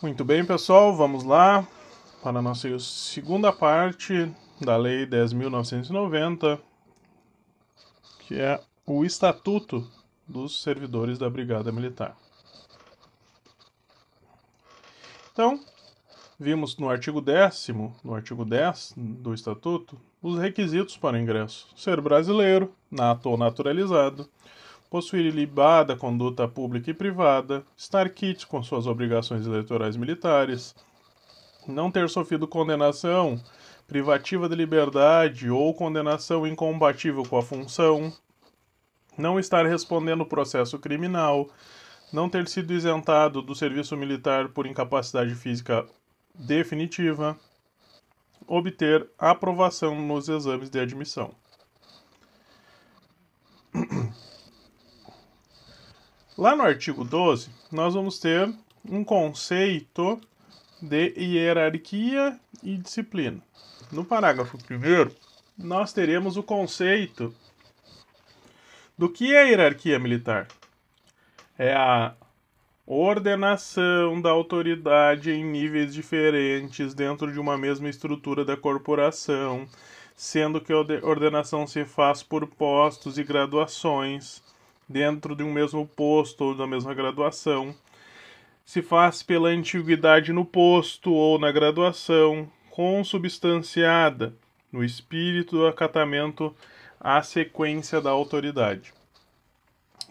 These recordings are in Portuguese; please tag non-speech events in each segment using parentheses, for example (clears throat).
Muito bem, pessoal, vamos lá para a nossa segunda parte da Lei 10.990, que é o Estatuto dos Servidores da Brigada Militar. Então, vimos no artigo 10 no artigo 10 do Estatuto, os requisitos para o ingresso. Ser brasileiro, nato ou naturalizado, possuir ilibada conduta pública e privada, estar quite com suas obrigações eleitorais militares, não ter sofrido condenação privativa de liberdade ou condenação incompatível com a função, não estar respondendo processo criminal, não ter sido isentado do serviço militar por incapacidade física definitiva, obter aprovação nos exames de admissão. Lá no artigo 12, nós vamos ter um conceito de hierarquia e disciplina. No parágrafo 1, nós teremos o conceito do que é hierarquia militar. É a ordenação da autoridade em níveis diferentes dentro de uma mesma estrutura da corporação, sendo que a ordenação se faz por postos e graduações dentro de um mesmo posto ou da mesma graduação. Se faz pela antiguidade no posto ou na graduação, consubstanciada no espírito do acatamento à sequência da autoridade.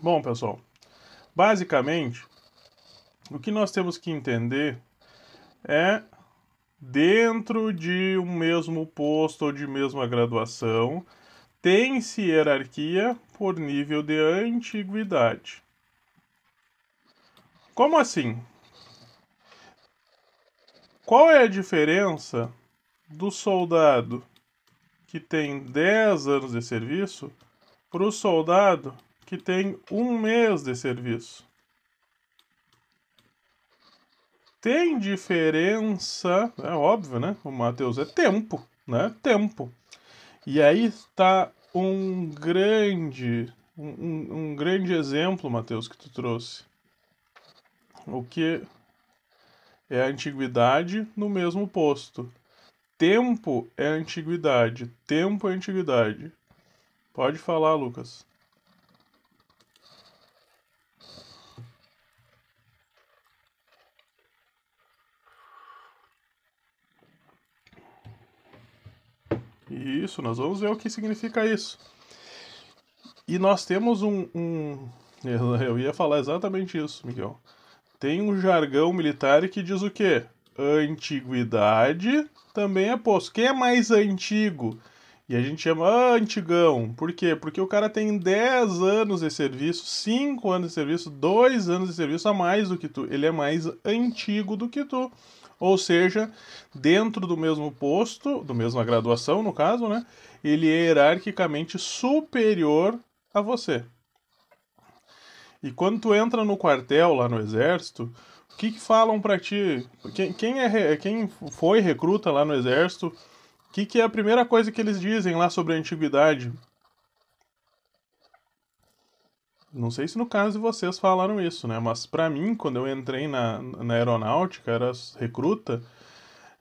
Bom, pessoal, basicamente, o que nós temos que entender é dentro de um mesmo posto ou de mesma graduação, tem-se hierarquia por nível de antiguidade. Como assim? Qual é a diferença do soldado que tem 10 anos de serviço para o soldado que tem um mês de serviço? Tem diferença, é óbvio, né? O Matheus é tempo, né? Tempo. E aí está um grande, um, um grande exemplo, Mateus, que tu trouxe. O que é a antiguidade no mesmo posto. Tempo é antiguidade, tempo é antiguidade. Pode falar, Lucas. Isso, nós vamos ver o que significa isso. E nós temos um, um. (laughs) Eu ia falar exatamente isso, Miguel. Tem um jargão militar que diz o quê? Antiguidade também é posto. Quem é mais antigo? E a gente chama ah, antigão. Por quê? Porque o cara tem 10 anos de serviço, 5 anos de serviço, 2 anos de serviço a mais do que tu. Ele é mais antigo do que tu. Ou seja, dentro do mesmo posto, do mesma graduação no caso, né? Ele é hierarquicamente superior a você. E quando tu entra no quartel lá no exército, o que, que falam para ti? Quem, quem, é, quem foi recruta lá no exército? O que, que é a primeira coisa que eles dizem lá sobre a antiguidade? Não sei se no caso de vocês falaram isso, né? Mas para mim, quando eu entrei na, na aeronáutica, era recruta,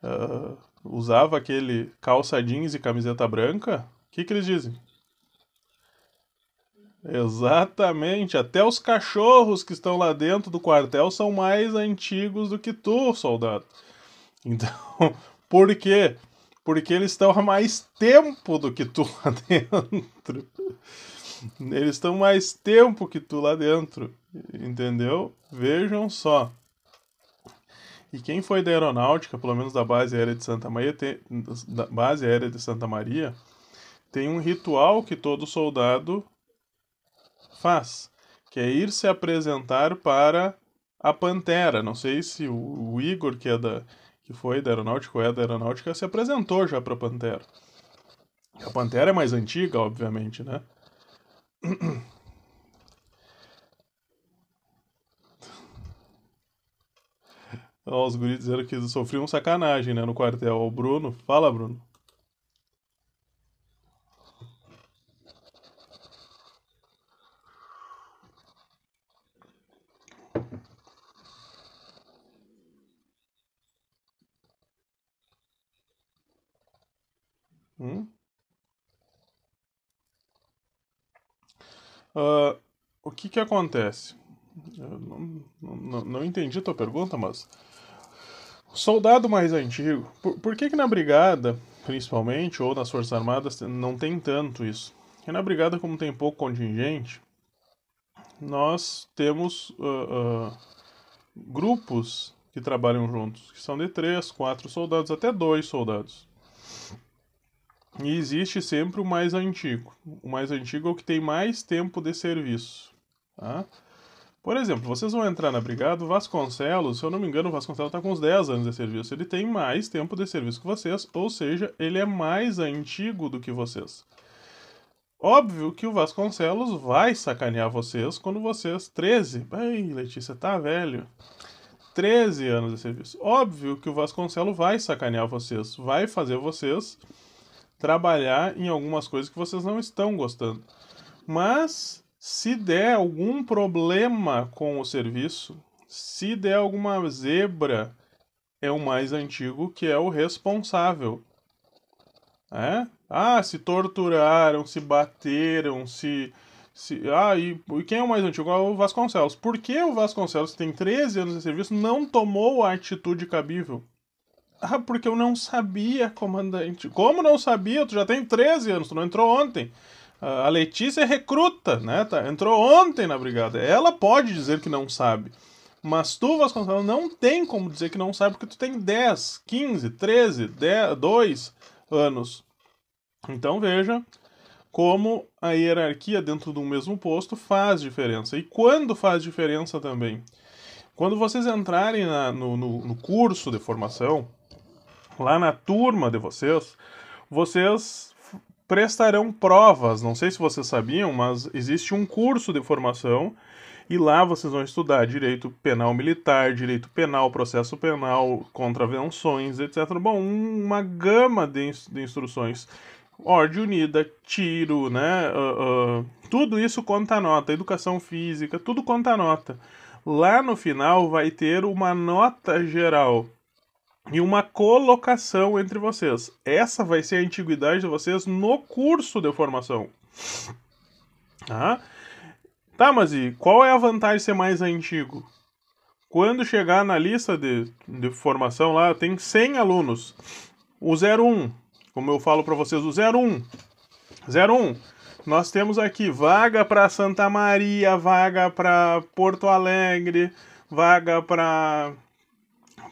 uh, usava aquele calça jeans e camiseta branca. O que, que eles dizem? Exatamente, até os cachorros que estão lá dentro do quartel são mais antigos do que tu, soldado. Então, (laughs) por quê? Porque eles estão há mais tempo do que tu lá (laughs) dentro. Eles estão mais tempo que tu lá dentro, entendeu? Vejam só. E quem foi da aeronáutica, pelo menos da base aérea de Santa Maria, tem, da base aérea de Santa Maria, tem um ritual que todo soldado faz, que é ir se apresentar para a Pantera. Não sei se o, o Igor, que é da que foi da aeronáutica ou é da aeronáutica, se apresentou já para a Pantera. A Pantera é mais antiga, obviamente, né? Os guris disseram que sofriam sacanagem, né, no quartel. O Bruno, fala, Bruno. Hum? Uh, o que que acontece? Eu não, não, não entendi a tua pergunta, mas o soldado mais antigo, por, por que que na brigada, principalmente, ou nas Forças Armadas, não tem tanto isso? Porque na brigada, como tem pouco contingente, nós temos uh, uh, grupos que trabalham juntos, que são de três, quatro soldados, até dois soldados. E existe sempre o mais antigo. O mais antigo é o que tem mais tempo de serviço. Tá? Por exemplo, vocês vão entrar na brigada, o Vasconcelos, se eu não me engano, o Vasconcelos está com uns 10 anos de serviço. Ele tem mais tempo de serviço que vocês, ou seja, ele é mais antigo do que vocês. Óbvio que o Vasconcelos vai sacanear vocês quando vocês. 13. Ai, Letícia, tá velho. 13 anos de serviço. Óbvio que o Vasconcelos vai sacanear vocês. Vai fazer vocês trabalhar em algumas coisas que vocês não estão gostando. Mas se der algum problema com o serviço, se der alguma zebra, é o mais antigo que é o responsável. É? Ah, se torturaram, se bateram, se. se ah, e, e quem é o mais antigo? É o Vasconcelos. Por que o Vasconcelos, que tem 13 anos de serviço, não tomou a atitude cabível? Ah, porque eu não sabia, comandante. Como não sabia? Tu já tem 13 anos, tu não entrou ontem. A Letícia é recruta, né? Tá? Entrou ontem na brigada. Ela pode dizer que não sabe. Mas tu, Vasconcelos, não tem como dizer que não sabe, porque tu tem 10, 15, 13, 10, 2 anos. Então veja como a hierarquia dentro de um mesmo posto faz diferença. E quando faz diferença também? Quando vocês entrarem na, no, no, no curso de formação, lá na turma de vocês, vocês prestarão provas. Não sei se vocês sabiam, mas existe um curso de formação e lá vocês vão estudar direito penal militar, direito penal, processo penal, contravenções, etc. Bom, uma gama de, instruções ordem unida, tiro, né? Uh, uh, tudo isso conta nota, educação física, tudo conta nota. Lá no final vai ter uma nota geral e uma colocação entre vocês. Essa vai ser a antiguidade de vocês no curso de formação. Tá? Tá, mas e qual é a vantagem de ser mais antigo? Quando chegar na lista de, de formação lá, tem 100 alunos. O 01 como eu falo para vocês, o 01. 01. Nós temos aqui vaga para Santa Maria, vaga para Porto Alegre, vaga para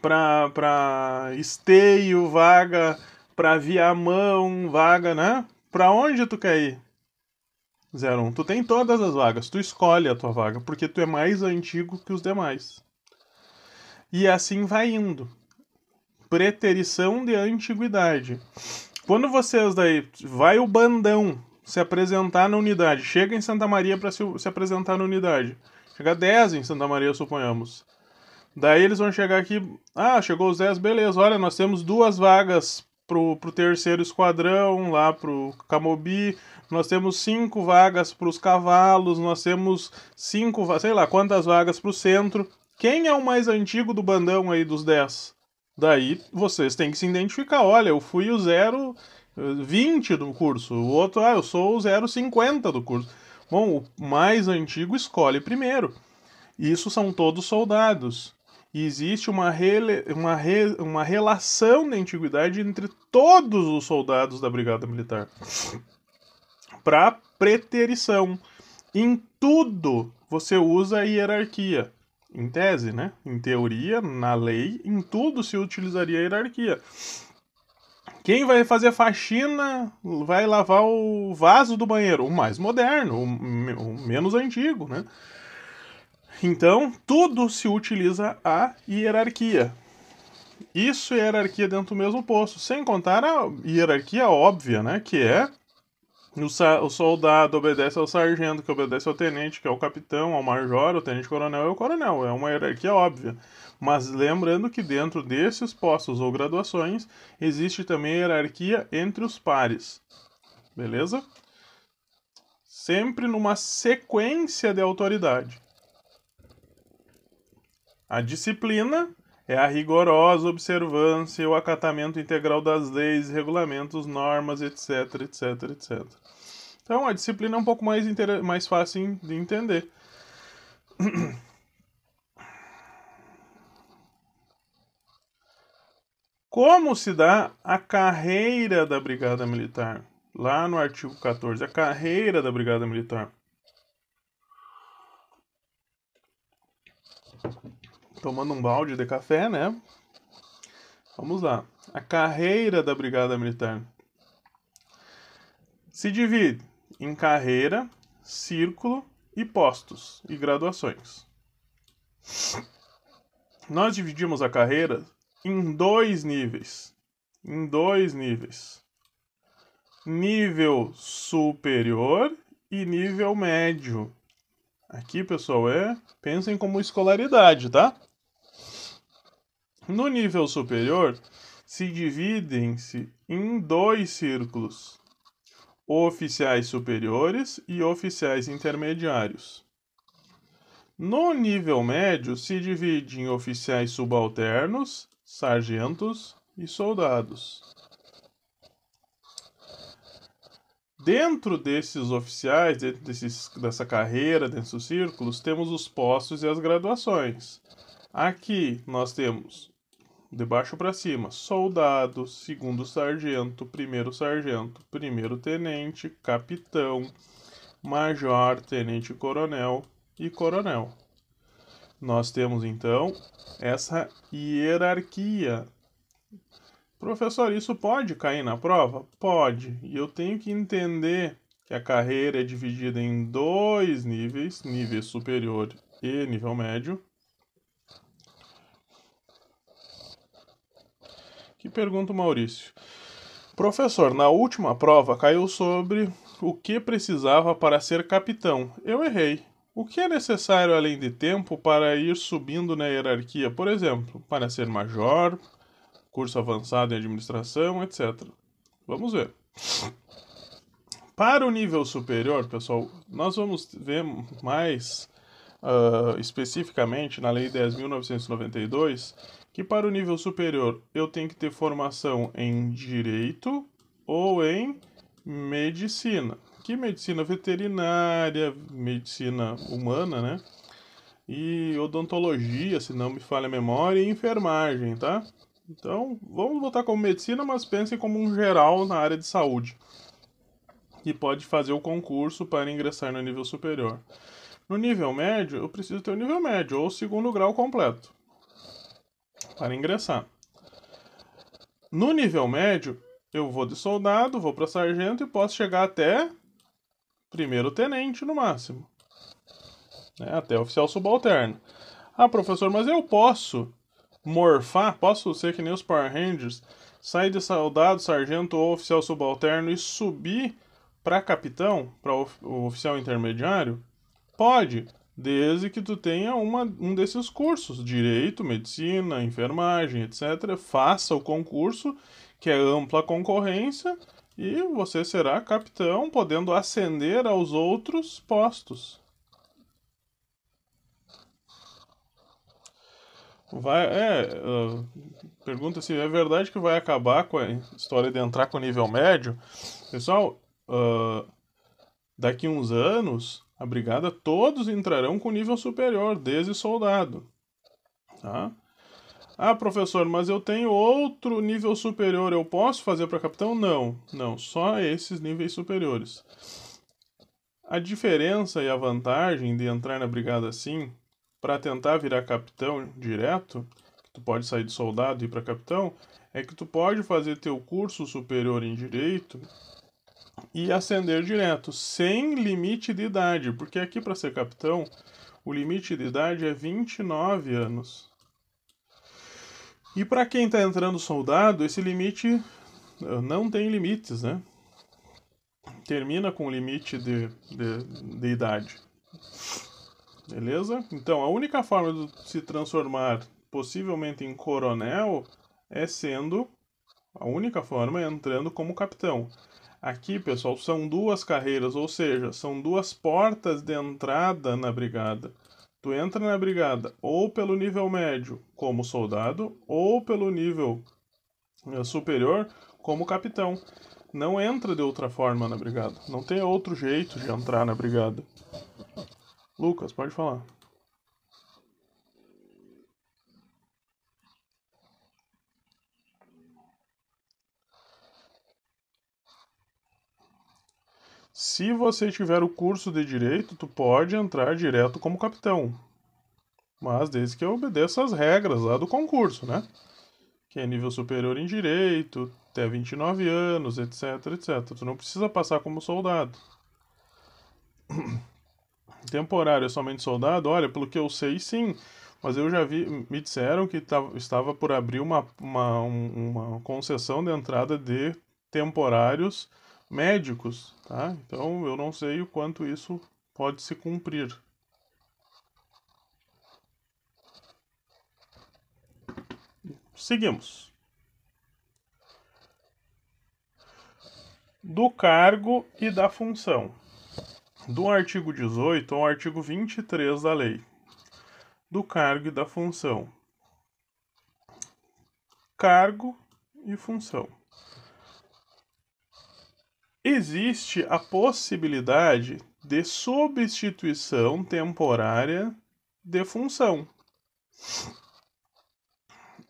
para Esteio, vaga para Viamão, vaga, né? Para onde tu quer ir? 01. Tu tem todas as vagas, tu escolhe a tua vaga, porque tu é mais antigo que os demais. E assim vai indo. Preterição de antiguidade. Quando vocês daí vai o bandão se apresentar na unidade, chega em Santa Maria para se, se apresentar na unidade. Chega 10 em Santa Maria, suponhamos. Daí eles vão chegar aqui, ah, chegou os 10, beleza, olha, nós temos duas vagas pro, pro terceiro esquadrão, lá pro Camobi, nós temos cinco vagas para os cavalos, nós temos cinco, sei lá, quantas vagas para o centro. Quem é o mais antigo do bandão aí dos 10? Daí vocês têm que se identificar. Olha, eu fui o 020 eh, do curso, o outro, ah, eu sou o 050 do curso. Bom, o mais antigo escolhe primeiro. Isso são todos soldados. E existe uma, rele, uma, re, uma relação de antiguidade entre todos os soldados da Brigada Militar. Para preterição. Em tudo você usa a hierarquia. Em tese, né? Em teoria, na lei, em tudo se utilizaria a hierarquia. Quem vai fazer faxina vai lavar o vaso do banheiro? O mais moderno, o, menos antigo, né? Então, tudo se utiliza a hierarquia. Isso é hierarquia dentro do mesmo posto, sem contar a hierarquia óbvia, né? Que é o, soldado obedece ao sargento, que obedece ao tenente, que é o capitão, ao major, o tenente-coronel é o coronel. É uma hierarquia óbvia. Mas lembrando que dentro desses postos ou graduações existe também hierarquia entre os pares. Beleza? Sempre numa sequência de autoridade. A disciplina é a rigorosa observância e o acatamento integral das leis, regulamentos, normas, etc, etc, etc. Então a disciplina é um pouco mais, mais fácil de entender. Como se dá a carreira da Brigada Militar? Lá no artigo 14, a carreira da Brigada Militar. Tomando um balde de café, né? Vamos lá. A carreira da Brigada Militar se divide em carreira, círculo e postos e graduações. Nós dividimos a carreira em dois níveis. Em dois níveis. Nível superior e nível médio. Aqui, pessoal, é pensem como escolaridade, tá? No nível superior, se dividem-se em dois círculos: oficiais superiores e oficiais intermediários. No nível médio, se divide em oficiais subalternos sargentos e soldados. Dentro desses oficiais, dentro desses, dessa carreira, dentro dos círculos, temos os postos e as graduações. Aqui nós temos, de baixo para cima, soldado, segundo sargento, primeiro sargento, primeiro tenente, capitão, major, tenente coronel e coronel. Nós temos então essa hierarquia. Professor, isso pode cair na prova? Pode. E eu tenho que entender que a carreira é dividida em dois níveis, nível superior e nível médio. Que pergunta o Maurício. Professor, na última prova caiu sobre o que precisava para ser capitão. Eu errei. O que é necessário além de tempo para ir subindo na hierarquia, por exemplo, para ser major, curso avançado em administração, etc. Vamos ver. Para o nível superior, pessoal, nós vamos ver mais uh, especificamente na Lei 10.992 que para o nível superior eu tenho que ter formação em direito ou em medicina que medicina veterinária, medicina humana, né? E odontologia, se não me falha a memória, e enfermagem, tá? Então, vamos botar como medicina, mas pensem como um geral na área de saúde. E pode fazer o concurso para ingressar no nível superior. No nível médio, eu preciso ter o nível médio ou segundo grau completo para ingressar. No nível médio, eu vou de soldado, vou para sargento e posso chegar até primeiro tenente no máximo. Né? Até oficial subalterno. Ah, professor, mas eu posso morfar, posso ser que nem os Power Rangers, sair de soldado, sargento ou oficial subalterno e subir para capitão, para o oficial intermediário? Pode, desde que tu tenha uma, um desses cursos, direito, medicina, enfermagem, etc. Faça o concurso, que é ampla concorrência, e você será capitão, podendo ascender aos outros postos. Vai, é, uh, pergunta se é verdade que vai acabar com a história de entrar com nível médio. Pessoal, uh, daqui uns anos, a brigada todos entrarão com nível superior, desde soldado. Tá? Ah, professor, mas eu tenho outro nível superior, eu posso fazer para capitão? Não, não, só esses níveis superiores. A diferença e a vantagem de entrar na brigada assim, para tentar virar capitão direto, tu pode sair de soldado e ir para capitão, é que tu pode fazer teu curso superior em direito e ascender direto, sem limite de idade, porque aqui para ser capitão, o limite de idade é 29 anos. E para quem está entrando soldado, esse limite eh, não tem limites, né? Termina com o limite de, de, de idade. Beleza? Então, a única forma de se transformar possivelmente em coronel é sendo. A única forma é entrando como capitão. Aqui, pessoal, são duas carreiras, ou seja, são duas portas de entrada na brigada. tu entra na brigada ou pelo nível médio como soldado ou pelo nível eh, superior como capitão. Não entra de outra forma na brigada. Não tem outro jeito de entrar na brigada. Lucas, pode falar. Se você tiver o curso de direito, tu pode entrar direto como capitão. Mas desde que obedeça as regras lá do concurso, né? Que é nível superior em direito, até 29 anos, etc, etc. Tu não precisa passar como soldado. (clears throat) Temporário é somente soldado? Olha, pelo que eu sei, sim. Mas eu já vi, me disseram que estava por abrir uma, uma, uma concessão de entrada de temporários médicos, tá? Então eu não sei o quanto isso pode se cumprir. Seguimos. Do cargo e da função. Do artigo 18 ao artigo 23 da lei. Do cargo e da função. Cargo e função existe a possibilidade de substituição temporária de função.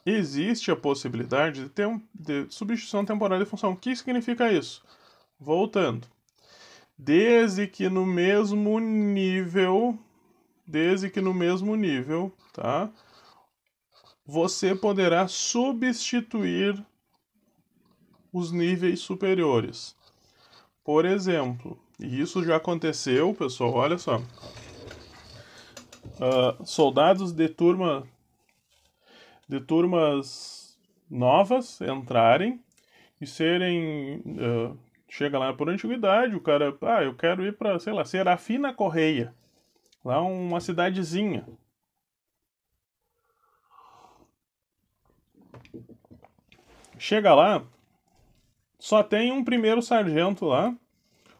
Existe a possibilidade de, ter um, de substituição temporária de função. O que significa isso? Voltando. Desde que no mesmo nível, desde que no mesmo nível, tá? Você poderá substituir os níveis superiores. Por exemplo, e isso já aconteceu, pessoal, olha só. Uh, soldados de turma de turmas novas entrarem e serem uh, chega lá por antiguidade, o cara, ah, eu quero ir para, sei lá, Serafina Correia, lá uma cidadezinha. Chega lá, só tem um primeiro sargento lá.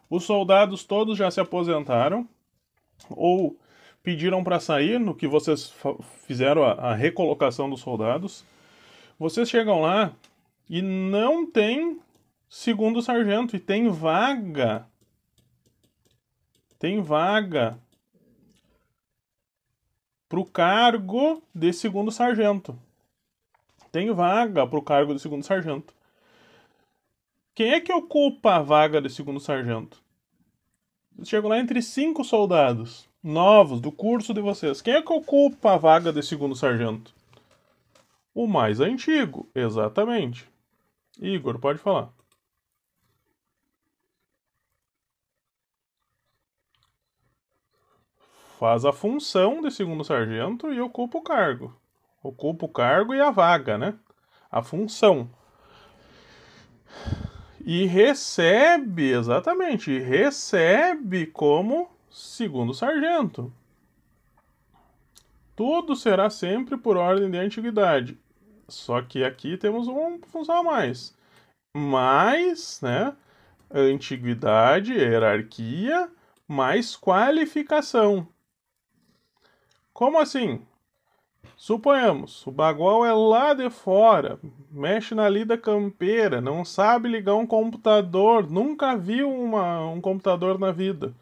Os soldados todos já se aposentaram ou pediram para sair no que vocês fizeram a, a recolocação dos soldados. Vocês chegam lá e não tem segundo sargento e tem vaga. Tem vaga para o cargo de segundo sargento. Tem vaga para o cargo de segundo sargento. Quem é que ocupa a vaga de segundo sargento? Chegam lá entre cinco soldados novos do curso de vocês. Quem é que ocupa a vaga de segundo sargento? O mais antigo, exatamente. Igor, pode falar. Faz a função de segundo sargento e ocupa o cargo. Ocupa o cargo e a vaga, né? A função. E recebe, exatamente, recebe como segundo sargento. Tudo será sempre por ordem de antiguidade. Só que aqui temos uma função a mais. Mais, né? Antiguidade, hierarquia, mais qualificação. Como assim? Suponhamos, o bagual é lá de fora, mexe na lida campeira, não sabe ligar um computador, nunca viu uma, um computador na vida.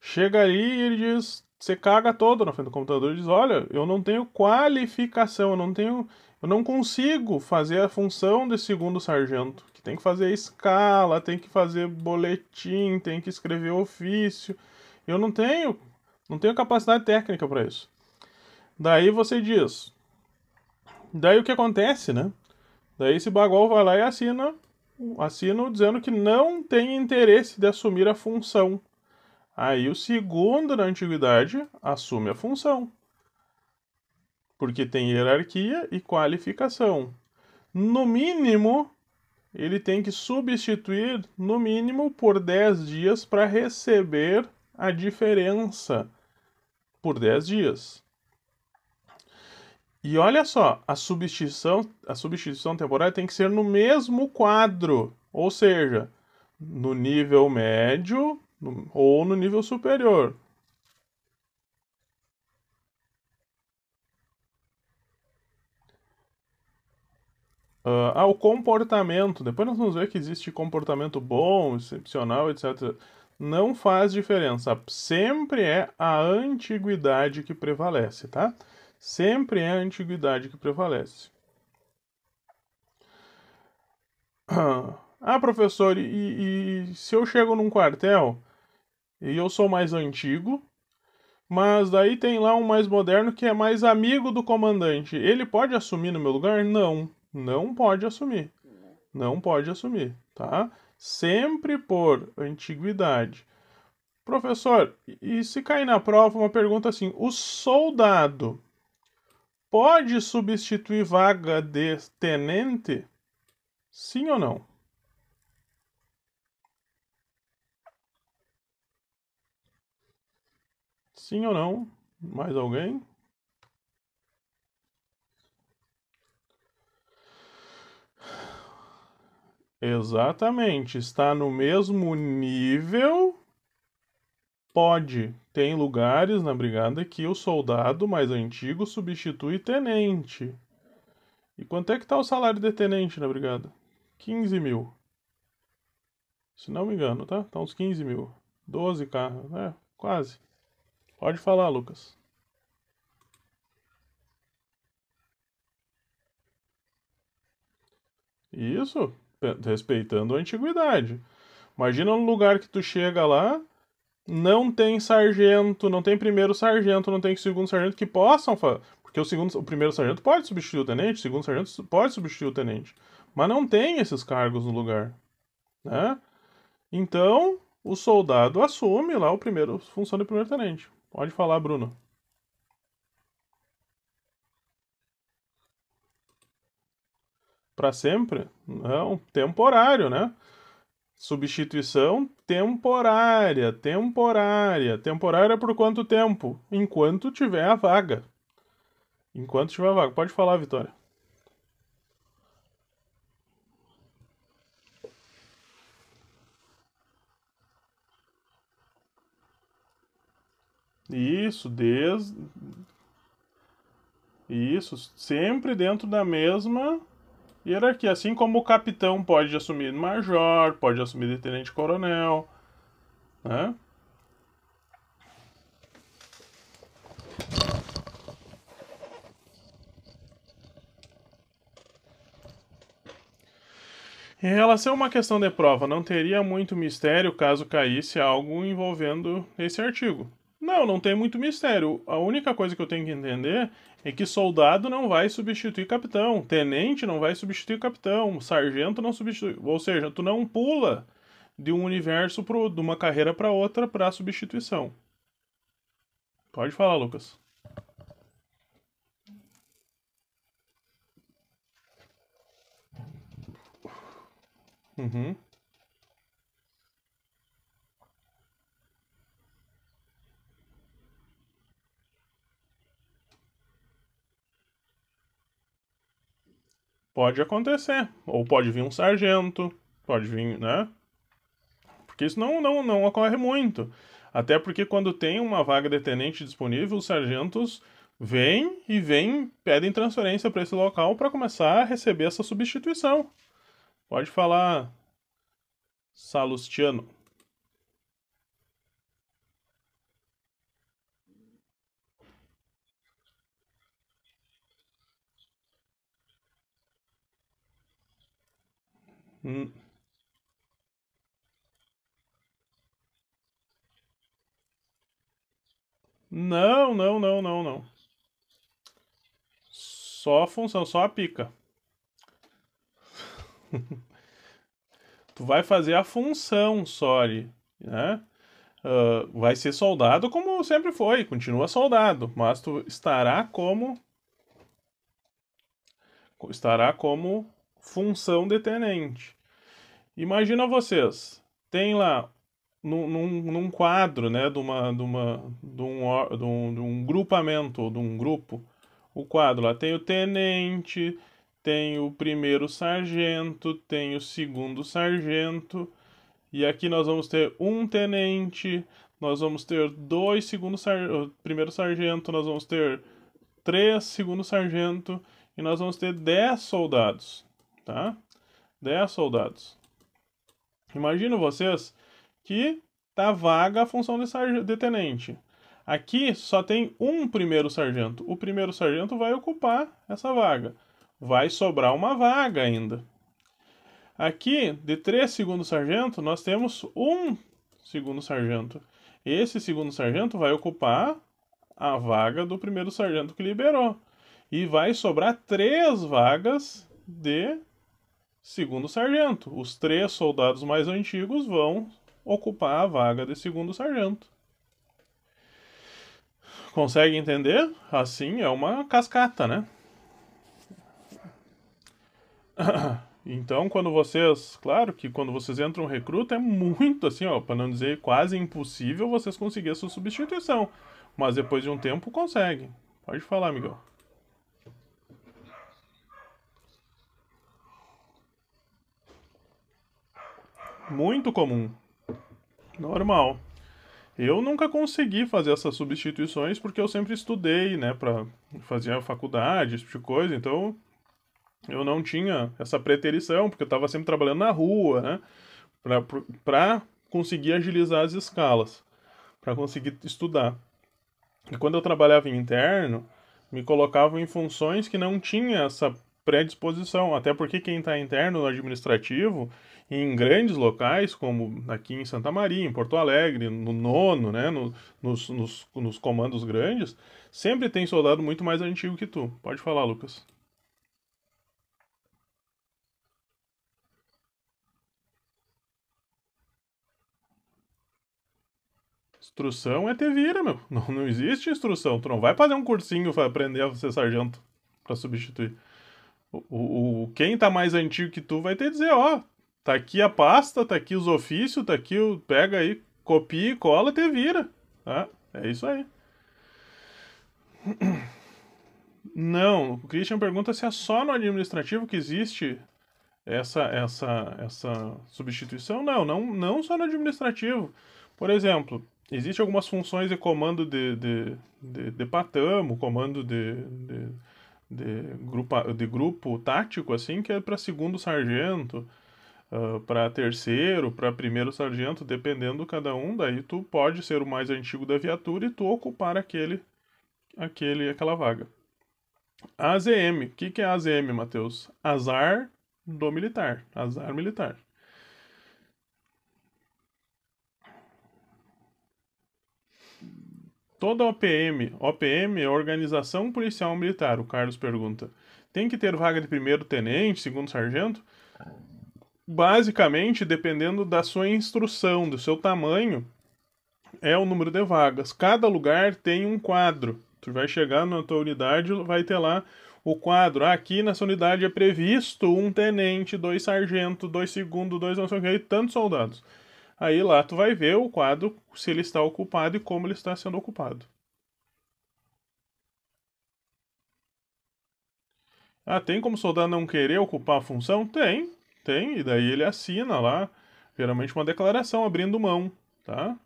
Chega ali e ele diz, você caga todo na frente do computador e diz, olha, eu não tenho qualificação, eu não tenho, eu não consigo fazer a função de segundo sargento, que tem que fazer escala, tem que fazer boletim, tem que escrever ofício. Eu não tenho, não tenho capacidade técnica para isso. Daí você diz. Daí o que acontece, né? Daí esse bagual vai lá e assina, assina dizendo que não tem interesse de assumir a função. Aí o segundo na antiguidade assume a função. Porque tem hierarquia e qualificação. No mínimo, ele tem que substituir, no mínimo, por 10 dias para receber a diferença por 10 dias. E olha só, a substituição, a substituição temporária tem que ser no mesmo quadro, ou seja, no nível médio no, ou no nível superior. Uh, ah, o comportamento. Depois nós vamos ver que existe comportamento bom, excepcional, etc. Não faz diferença. Sempre é a antiguidade que prevalece, tá? Sempre é a antiguidade que prevalece. Ah, professor, e, e se eu chego num quartel e eu sou mais antigo, mas daí tem lá um mais moderno que é mais amigo do comandante. Ele pode assumir no meu lugar? Não, não pode assumir. Não pode assumir, tá? Sempre por antiguidade. Professor, e se cair na prova uma pergunta assim: o soldado pode substituir vaga de tenente? Sim ou não? Sim ou não? Mais alguém? Exatamente, está no mesmo nível. Pode. Tem lugares na brigada que o soldado mais antigo substitui tenente. E quanto é que está o salário de tenente na brigada? 15 mil. Se não me engano, tá? Tá uns 15 mil. 12 carros. É, quase. Pode falar, Lucas. Isso, respeitando a antiguidade. Imagina um lugar que tu chega lá, não tem sargento, não tem primeiro sargento, não tem segundo sargento que possam fazer. Porque o, segundo, o primeiro sargento pode substituir o tenente, o segundo sargento pode substituir o tenente. Mas não tem esses cargos no lugar. Né? Então, o soldado assume lá o primeiro função de primeiro tenente. Pode falar, Bruno. Para sempre? Não, temporário, né? Substituição temporária, temporária. Temporária por quanto tempo? Enquanto tiver a vaga. Enquanto tiver a vaga. Pode falar, Vitória. Isso, desde. Isso, sempre dentro da mesma hierarquia. Assim como o capitão pode assumir major, pode assumir de tenente-coronel, né? Em relação a uma questão de prova, não teria muito mistério caso caísse algo envolvendo esse artigo. Não, não tem muito mistério. A única coisa que eu tenho que entender é que soldado não vai substituir capitão, tenente não vai substituir capitão, sargento não substitui. Ou seja, tu não pula de um universo pro, de uma carreira para outra para substituição. Pode falar, Lucas. Uhum. Pode acontecer. Ou pode vir um sargento, pode vir, né? Porque isso não, não, não ocorre muito. Até porque quando tem uma vaga de tenente disponível, os sargentos vêm e vêm, pedem transferência para esse local para começar a receber essa substituição. Pode falar, Salustiano. Hum. Não, não, não, não, não. Só a função, só a pica. (laughs) tu vai fazer a função, sorry, né? Uh, vai ser soldado como sempre foi, continua soldado, mas tu estará como estará como função de tenente. Imagina vocês, tem lá num, num, num quadro, né, de, uma, de, uma, de, um, de, um, de um grupamento, de um grupo, o quadro lá tem o tenente, tem o primeiro sargento, tem o segundo sargento, e aqui nós vamos ter um tenente, nós vamos ter dois segundos sar... primeiro sargento, nós vamos ter três segundo sargento e nós vamos ter dez soldados. Tá? 10 soldados. Imagino vocês que tá vaga a função de, de tenente. Aqui só tem um primeiro sargento. O primeiro sargento vai ocupar essa vaga. Vai sobrar uma vaga ainda. Aqui, de três segundos sargento, nós temos um segundo sargento. Esse segundo sargento vai ocupar a vaga do primeiro sargento que liberou. E vai sobrar três vagas de segundo sargento. Os três soldados mais antigos vão ocupar a vaga de segundo sargento. Consegue entender? Assim é uma cascata, né? (coughs) Então, quando vocês, claro que quando vocês entram recruta é muito assim, ó, para não dizer quase impossível vocês conseguirem a sua substituição, mas depois de um tempo conseguem. Pode falar, Miguel. Muito comum. Normal. Eu nunca consegui fazer essas substituições porque eu sempre estudei, né, para fazer a faculdade, esse tipo de coisa, então eu não tinha essa preterição, porque eu estava sempre trabalhando na rua, né, para conseguir agilizar as escalas, para conseguir estudar. E quando eu trabalhava em interno, me colocavam em funções que não tinha essa predisposição, até porque quem está interno no administrativo, em grandes locais, como aqui em Santa Maria, em Porto Alegre, no nono, né, no, nos, nos, nos comandos grandes, sempre tem soldado muito mais antigo que tu. Pode falar, Lucas. Instrução é ter vira, meu. Não, não existe instrução. Tu não vai fazer um cursinho para aprender a ser sargento para substituir. O, o, quem tá mais antigo que tu vai ter que dizer, ó, tá aqui a pasta, tá aqui os ofícios, tá aqui o. Pega aí, copia e cola, te vira. Tá? É isso aí. (clears throat) Não, o Christian pergunta se é só no administrativo que existe essa, essa, essa substituição. Não, não, não só no administrativo. Por exemplo, existem algumas funções de comando de, de, de, de patamo, comando de, de de grupo, de grupo tático, assim, que é para segundo sargento, uh, ah, para terceiro, para primeiro sargento, dependendo cada um, daí tu pode ser o mais antigo da viatura e tu ocupar aquele, aquele aquela vaga. AZM, o que, que é AZM, Matheus? Azar do militar, azar militar. Toda OPM, OPM é Organização Policial Militar, o Carlos pergunta. Tem que ter vaga de primeiro tenente, segundo sargento? Basicamente, dependendo da sua instrução, do seu tamanho, é o número de vagas. Cada lugar tem um quadro. Tu vai chegar na tua unidade, vai ter lá o quadro. Ah, aqui nessa unidade é previsto um tenente, dois sargentos, dois segundos, dois não sei o que, tantos soldados. Aí lá tu vai ver o quadro, se ele está ocupado e como ele está sendo ocupado. Ah, tem como soldado não querer ocupar a função? Tem, tem, e daí ele assina lá, geralmente uma declaração abrindo mão, tá?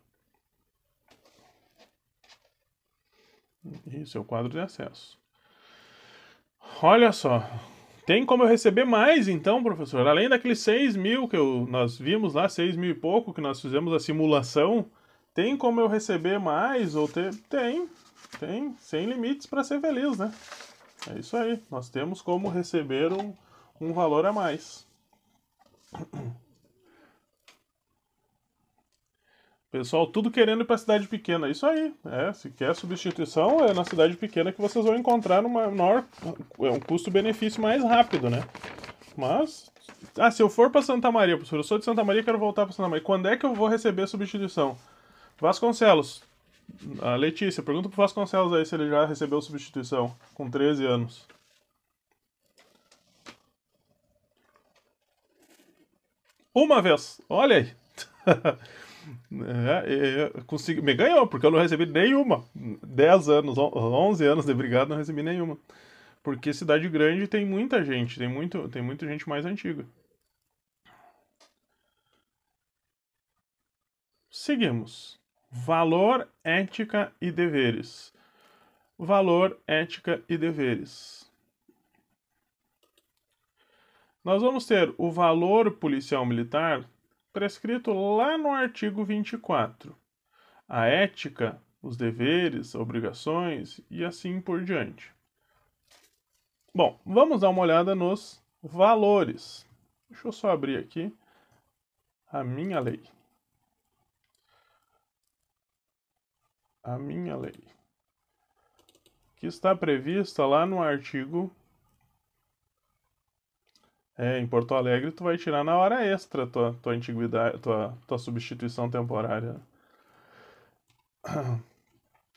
Isso é o quadro de acesso. Olha só, tem como eu receber mais, então, professor? Além daqueles 6 mil que eu, nós vimos lá, 6 mil e pouco que nós fizemos a simulação, tem como eu receber mais? ou ter... Tem, tem, sem limites para ser feliz, né? É isso aí, nós temos como receber um, um valor a mais. Pessoal, tudo querendo ir para cidade pequena. Isso aí. É, se quer substituição, é na cidade pequena que vocês vão encontrar um menor, é um custo-benefício mais rápido, né? Mas, ah, se eu for para Santa Maria, professor, eu sou de Santa Maria, quero voltar para Santa Maria. Quando é que eu vou receber a substituição? Vasconcelos. A Letícia, pergunta pro Vasconcelos aí se ele já recebeu substituição com 13 anos. Uma vez. Olha aí. (laughs) É, consegui, me ganhou, porque eu não recebi nenhuma. 10 anos, 11 anos de brigada, não recebi nenhuma. Porque cidade grande tem muita gente, tem, muito, tem muita gente mais antiga. Seguimos. Valor, ética e deveres. Valor, ética e deveres. nós vamos ter o valor policial militar prescrito lá no artigo 24. A ética, os deveres, obrigações e assim por diante. Bom, vamos dar uma olhada nos valores. Deixa eu só abrir aqui a minha lei. A minha lei. Que está prevista lá no artigo. É, em Porto Alegre, tu vai tirar na hora extra tua, tua antiguidade, tua, tua substituição temporária. (clears throat)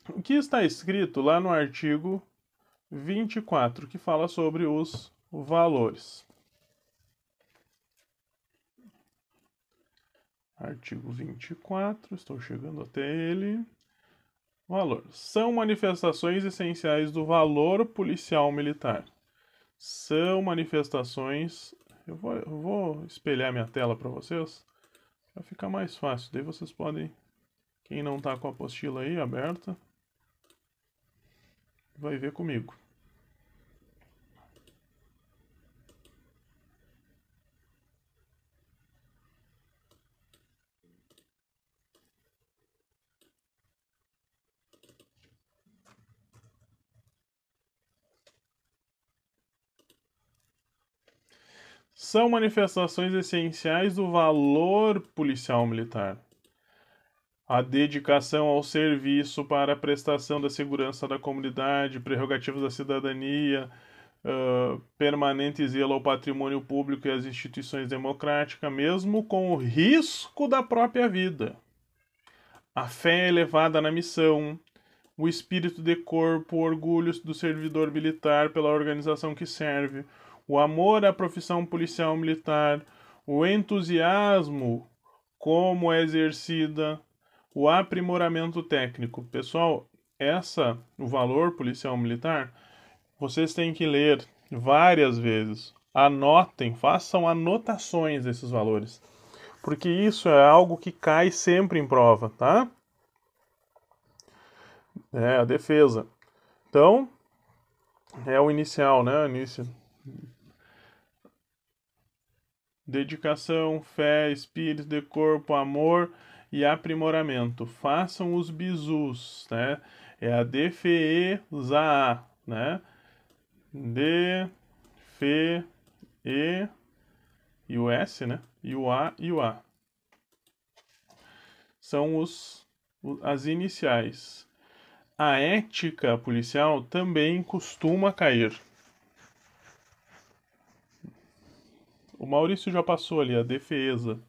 O que está escrito lá no artigo 24, que fala sobre os valores. Artigo 24, estou chegando até ele. Valor. São manifestações essenciais do valor policial militar. São manifestações. Eu vou, eu vou espelhar minha tela para vocês, para ficar mais fácil. Daí vocês podem. Quem não está com a apostila aí aberta, vai ver comigo. São manifestações essenciais do valor policial militar. A dedicação ao serviço para a prestação da segurança da comunidade, prerrogativas da cidadania, uh, permanente zelo ao patrimônio público e às instituições democráticas, mesmo com o risco da própria vida. A fé elevada na missão, o espírito de corpo, o orgulho do servidor militar pela organização que serve, o amor à profissão policial militar, o entusiasmo como é exercida, o aprimoramento técnico. Pessoal, essa, o valor policial militar, vocês têm que ler várias vezes. Anotem, façam anotações desses valores. Porque isso é algo que cai sempre em prova, tá? É a defesa. Então, é o inicial, né? Início dedicação, fé, espírito de corpo, amor e aprimoramento. Façam os bizus, né? É a defesa, né? D, F, E e o S, né? E o A e o A. São os, as iniciais. A ética policial também costuma cair. O Maurício já passou ali a defesa,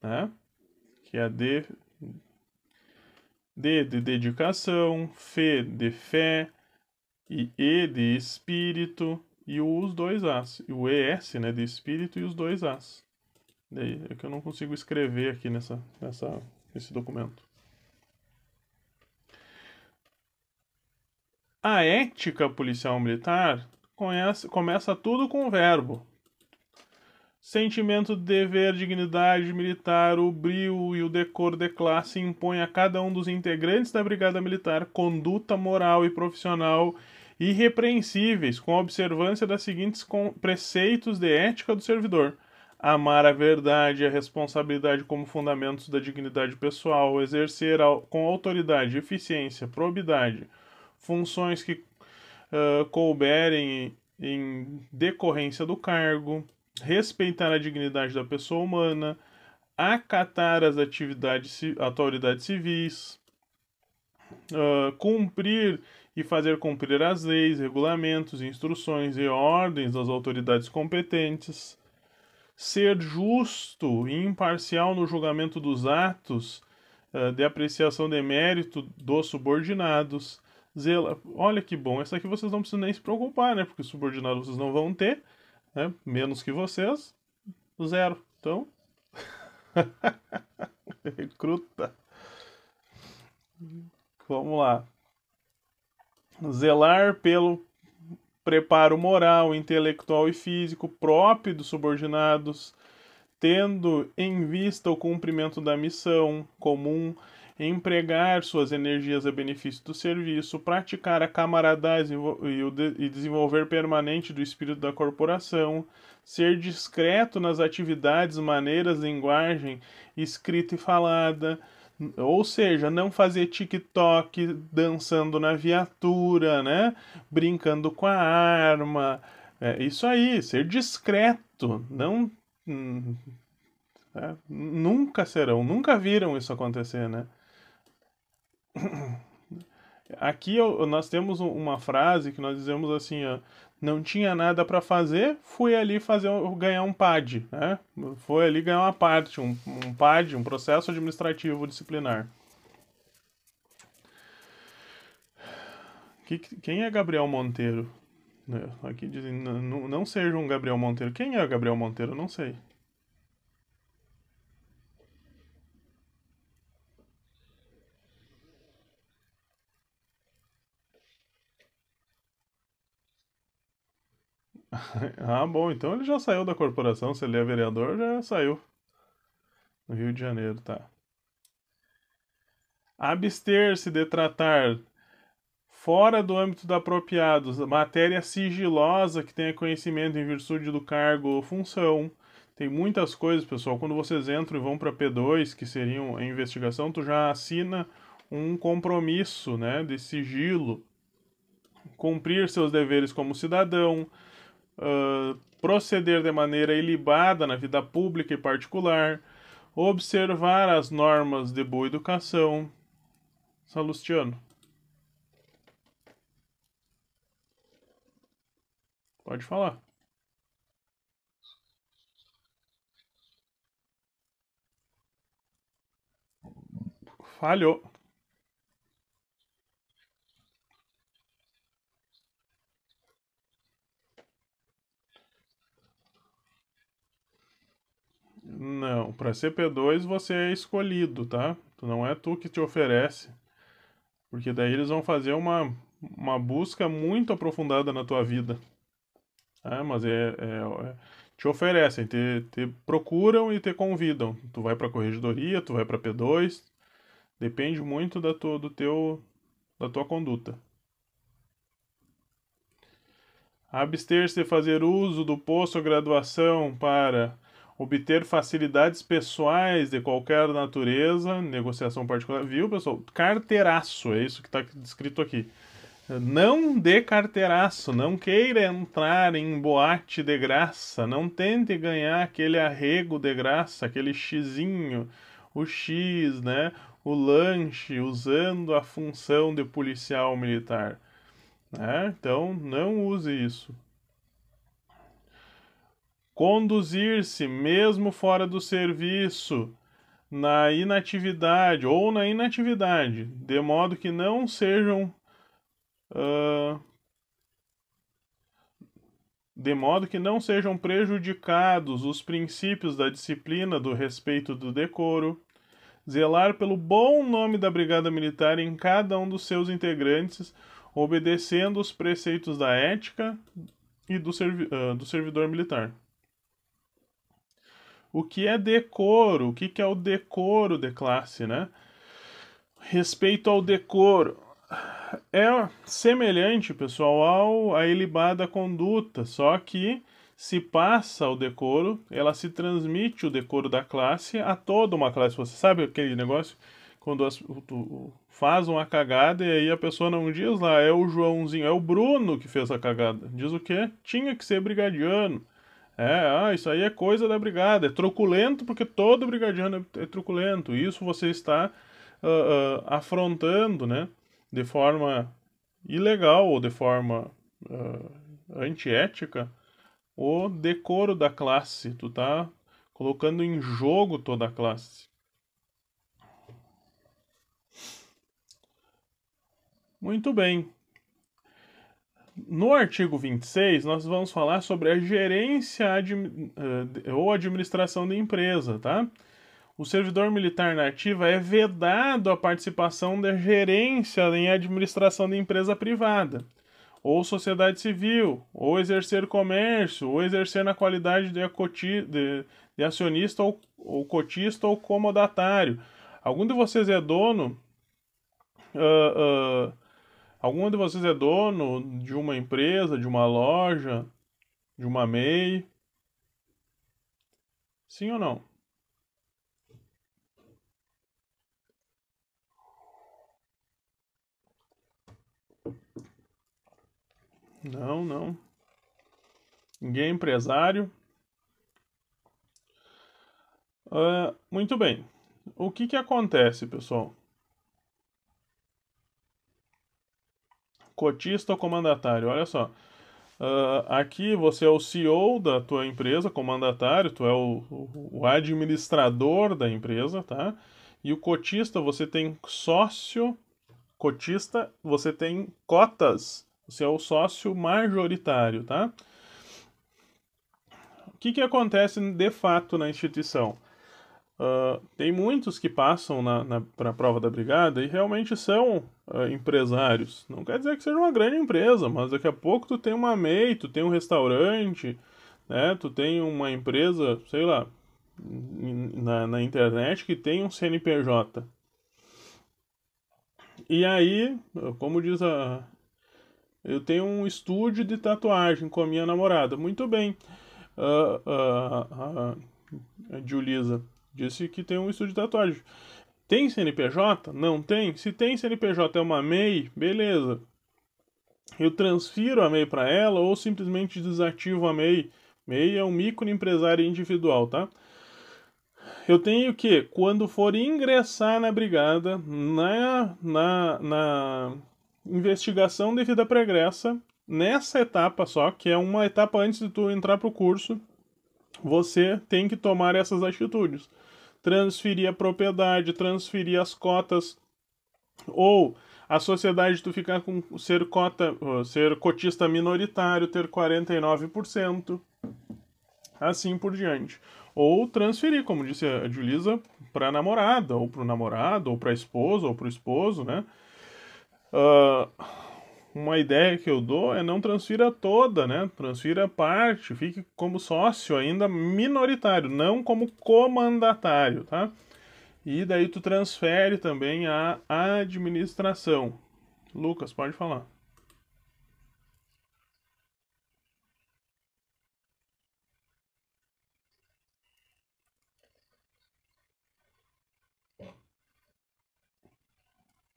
né? Que é a D, D de dedicação, F de fé e E de espírito e os dois As. E o ES, né, de espírito e os dois As. Daí é que eu não consigo escrever aqui nessa, nessa, nesse documento. A ética policial militar começa tudo com o verbo Sentimento de dever, dignidade militar, o brio e o decoro de classe impõem a cada um dos integrantes da Brigada Militar conduta moral e profissional irrepreensíveis, com observância das seguintes preceitos de ética do servidor: amar a verdade e a responsabilidade como fundamentos da dignidade pessoal, exercer com autoridade, eficiência, probidade, funções que uh, couberem em decorrência do cargo respeitar a dignidade da pessoa humana, acatar as atividades, autoridades civis, uh, cumprir e fazer cumprir as leis, regulamentos, instruções e ordens das autoridades competentes, ser justo e imparcial no julgamento dos atos uh, de apreciação de mérito dos subordinados, zela. Olha que bom, essa aqui vocês não precisam nem se preocupar, né? Porque subordinados vocês não vão ter né? menos que vocês, zero. Então, (laughs) recruta. Vamos lá. Zelar pelo preparo moral, intelectual e físico próprio dos subordinados, tendo em vista o cumprimento da missão comum empregar suas energias a benefício do serviço, praticar a camaradagem e desenvolver permanente do espírito da corporação, ser discreto nas atividades, maneiras, linguagem escrita e falada, ou seja, não fazer TikTok dançando na viatura, né? Brincando com a arma. É isso aí, ser discreto, não hum, é, nunca serão, nunca viram isso acontecer, né? (clears throat) Aqui nós temos uma frase que nós dizemos assim, ó, não tinha nada para fazer, fui ali fazer ganhar um PAD, né? Foi ali ganhar uma parte, um, um PAD, um processo administrativo disciplinar. Que, quem é Gabriel Monteiro? Né, aqui dizem, não, seja um Gabriel Monteiro. Quem é Gabriel Monteiro? Não sei. (laughs) Ah, bom, então ele já saiu da corporação. Se ele é vereador, já saiu. No Rio de Janeiro, tá. Abster-se de tratar fora do âmbito do apropriado matéria sigilosa que tenha conhecimento em virtude do cargo ou função. Tem muitas coisas, pessoal. Quando vocês entram e vão para P2, que seriam a investigação, tu já assina um compromisso, né, de sigilo, cumprir seus deveres como cidadão, proceder de maneira ilibada na vida pública e particular, observar as normas de boa educação. Salustiano. Pode falar. Falhou. Não, para CP2 você é escolhido, tá? Não é tu que te oferece. Porque daí eles vão fazer uma, uma busca muito aprofundada na tua vida. É, mas é, é, é te oferecem, te, te procuram e te convidam. Tu vai para corregedoria, tu vai para P2. Depende muito da tua, do teu, da tua conduta. Abster-se de fazer uso do posto graduação para obter facilidades pessoais de qualquer natureza, negociação particular. Viu, pessoal? Carteiraço, é isso que está descrito aqui. Não dê carteiraço, não queira entrar em boate de graça, não tente ganhar aquele arrego de graça, aquele xizinho, o X, né? O lanche, usando a função de policial militar. Né? Então, não use isso conduzir-se mesmo fora do serviço, na inatividade ou na inatividade, de modo que não sejam uh, de modo que não sejam prejudicados os princípios da disciplina, do respeito do decoro, zelar pelo bom nome da Brigada Militar em cada um dos seus integrantes, obedecendo os preceitos da ética e do, servi uh, do servidor militar. O que é decoro? O que, que é o decoro de classe, né? Respeito ao decoro. É semelhante, pessoal, ao, à ilibada conduta, só que se passa o decoro, ela se transmite o decoro da classe a toda uma classe. Você sabe aquele negócio? Quando as, faz uma cagada e aí a pessoa não diz lá, é o Joãozinho, é o Bruno que fez a cagada. Diz o quê? Tinha que ser brigadiano. É, ah, isso aí é coisa da brigada. É truculento porque todo brigadiano é, é truculento. Isso você está uh, uh, afrontando, né? De forma ilegal ou de forma uh, antiética o decoro da classe. Tu tá colocando em jogo toda a classe. Muito bem. No artigo 26, nós vamos falar sobre a gerência uh, ou administração da empresa, tá? O servidor militar na ativa é vedado a participação da gerência em administração da empresa privada, ou sociedade civil, ou exercer comércio, ou exercer na qualidade de, de, de acionista ou, ou cotista ou comodatário. Algum de vocês é dono? Uh, algum de vocês é dono de uma empresa, de uma loja, de uma MEI? Sim ou não? Não, não. Ninguém é empresário. Uh, muito bem. O que, que acontece, pessoal? Cotista ou comandatário? Olha só. Uh, aqui você é o CEO da tua empresa, comandatário, tu é o, o, o, administrador da empresa, tá? E o cotista, você tem sócio, cotista, você tem cotas, você é o sócio majoritário, tá? O que, que acontece de fato na instituição? Uh, tem muitos que passam na, na para a prova da brigada e realmente são uh, empresários. Não quer dizer que seja uma grande empresa, mas daqui a pouco tu tem uma MEI, tu tem um restaurante, né? Tu tem uma empresa, sei lá, na, na internet que tem um CNPJ. E aí, como diz a. Eu tenho um estúdio de tatuagem com a minha namorada. Muito bem. Uh, uh, uh, Julisa Disse que tem um estúdio de tatuagem. Tem CNPJ? Não tem. Se tem CNPJ é uma MEI, beleza. Eu transfiro a MEI para ela ou simplesmente desativo a MEI. MEI é um microempresário individual, tá? Eu tenho que, quando for ingressar na brigada, na, na, na investigação de vida pregressa, nessa etapa só, que é uma etapa antes de tu entrar para o curso, você tem que tomar essas atitudes transferir a propriedade, transferir as cotas, ou a sociedade tu ficar com ser cota, ser cotista minoritário, ter 49%, assim por diante. Ou transferir, como disse a Julisa, para a namorada, ou para o namorado, ou para a esposa, ou para o esposo, né? Uh, uma ideia que eu dou é não transfira toda, né? Transfira parte, fique como sócio ainda minoritário, não como comandatário, tá? E daí tu transfere também a administração. Lucas, pode falar.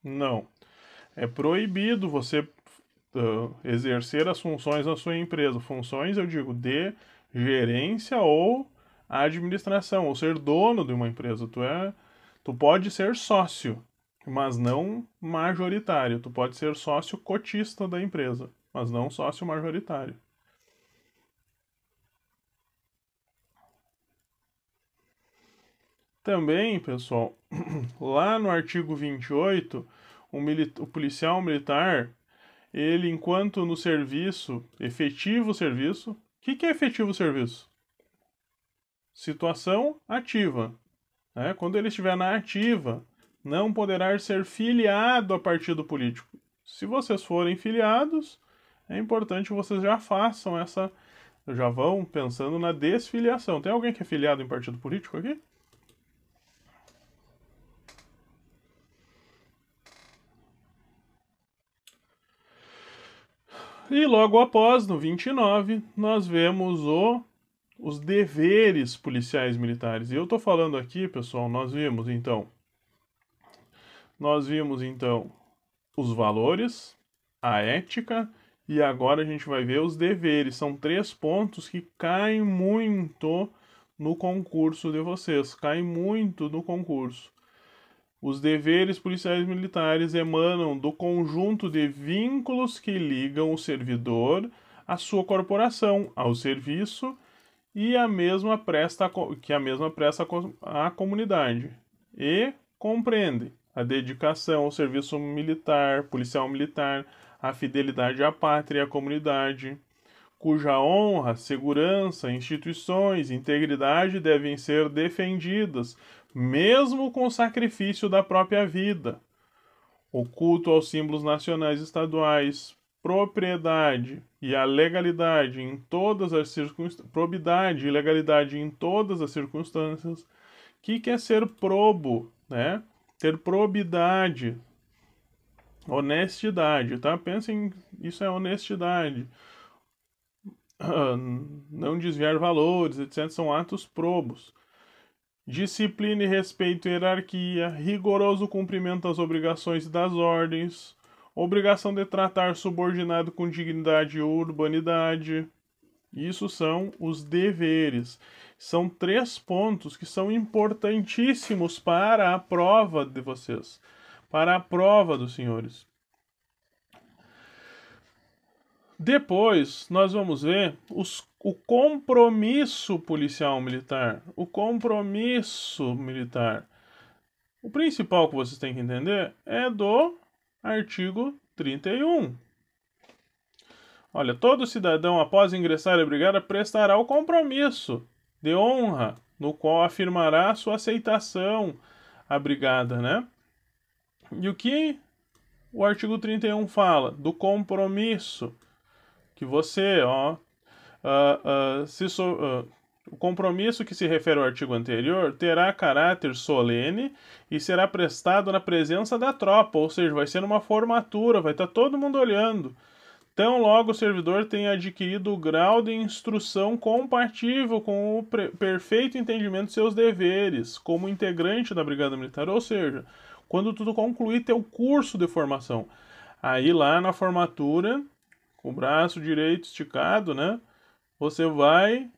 Não. É proibido você uh, exercer as funções da sua empresa. Funções, eu digo, de gerência ou administração, ou ser dono de uma empresa. Tu, é, tu pode ser sócio, mas não majoritário. Tu pode ser sócio cotista da empresa, mas não sócio majoritário. Também, pessoal, (clears throat) lá no artigo 28, o, o policial militar ele, enquanto no serviço, efetivo serviço, o que, que é efetivo serviço? Situação ativa. Né? Quando ele estiver na ativa, não poderá ser filiado a partido político. Se vocês forem filiados, é importante que vocês já façam essa. Já vão pensando na desfiliação. Tem alguém que é filiado em partido político aqui? E logo após, no 29, nós vemos o, os deveres policiais militares. E eu estou falando aqui, pessoal, nós vimos então. Nós vimos então os valores, a ética e agora a gente vai ver os deveres. São três pontos que caem muito no concurso de vocês, caem muito no concurso. Os deveres policiais militares emanam do conjunto de vínculos que ligam o servidor à sua corporação, ao serviço e a mesma presta que a mesma presta à comunidade. E compreende a dedicação ao serviço militar, policial militar, a fidelidade à pátria e à comunidade, cuja honra, segurança, instituições, integridade devem ser defendidas mesmo com o sacrifício da própria vida. O culto aos símbolos nacionais e estaduais, propriedade e a legalidade em todas as circunstâncias, probidade e legalidade em todas as circunstâncias. O que quer ser probo, né? ter probidade, honestidade, tá? Pensem, isso é honestidade. Não desviar valores, etc. São atos probos. Disciplina e respeito à hierarquia, rigoroso cumprimento das obrigações e das ordens, obrigação de tratar subordinado com dignidade e urbanidade. Isso são os deveres. São três pontos que são importantíssimos para a prova de vocês, para a prova dos senhores. Depois, nós vamos ver os, o compromisso policial militar. O compromisso militar. O principal que vocês têm que entender é do artigo 31. Olha, todo cidadão, após ingressar à brigada, prestará o compromisso de honra, no qual afirmará sua aceitação à brigada, né? E o que o artigo 31 fala? Do compromisso que você, ó, uh, so, uh, o compromisso que se refere ao artigo anterior terá caráter solene e será prestado na presença da tropa, ou seja, vai ser uma formatura, vai estar tá todo mundo olhando. Tão logo o servidor tenha adquirido o grau de instrução compatível com o perfeito entendimento de seus deveres como integrante da Brigada Militar, ou seja, quando tudo concluir teu curso de formação. Aí lá na formatura com o braço direito esticado, né? Você vai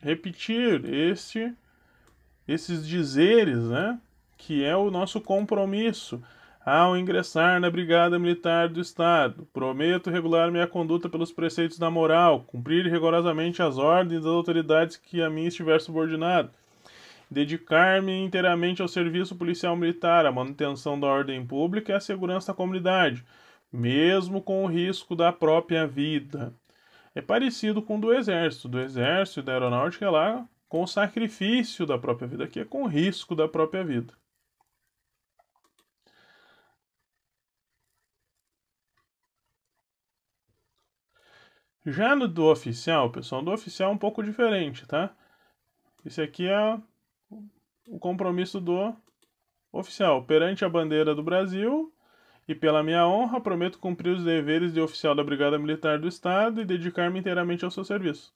repetir este esses dizeres, né? Que é o nosso compromisso ao ingressar na Brigada Militar do Estado. Prometo regular minha conduta pelos preceitos da moral, cumprir rigorosamente as ordens das autoridades que a mim estiver subordinado, dedicar-me inteiramente ao serviço policial militar, à manutenção da ordem pública e à segurança da comunidade mesmo com o risco da própria vida. É parecido com o do exército, do exército e da aeronáutica é lá com o sacrifício da própria vida, aqui é com o risco da própria vida. Já no do oficial, pessoal, do oficial é um pouco diferente, tá? Esse aqui é o compromisso do oficial perante a bandeira do Brasil e pela minha honra prometo cumprir os deveres de oficial da Brigada Militar do Estado e dedicar-me inteiramente ao seu serviço.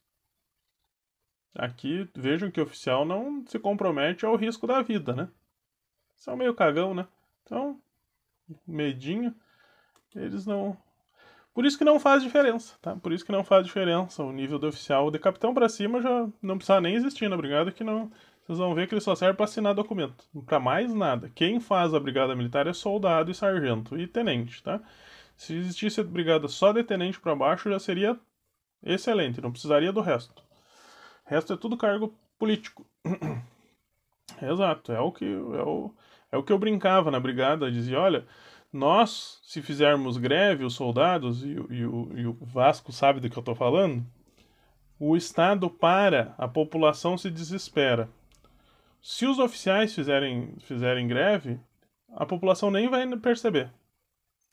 Aqui vejam que o oficial não se compromete ao risco da vida, né? São meio cagão, né? Então, medinho, eles não. Por isso que não faz diferença, tá? Por isso que não faz diferença o nível do oficial. De capitão para cima já não precisa nem existir na brigada, que não vocês vão ver que ele só serve para assinar documento, para mais nada. Quem faz a brigada militar é soldado e sargento e tenente, tá? Se existisse a brigada só de tenente para baixo, já seria excelente, não precisaria do resto. O resto é tudo cargo político. (clears throat) Exato, é o que é o, é o que eu brincava na brigada, dizia, olha, nós, se fizermos greve, os soldados, e, e, o, e o Vasco sabe do que eu estou falando, o Estado para, a população se desespera. Se os oficiais fizerem, fizerem greve, a população nem vai perceber.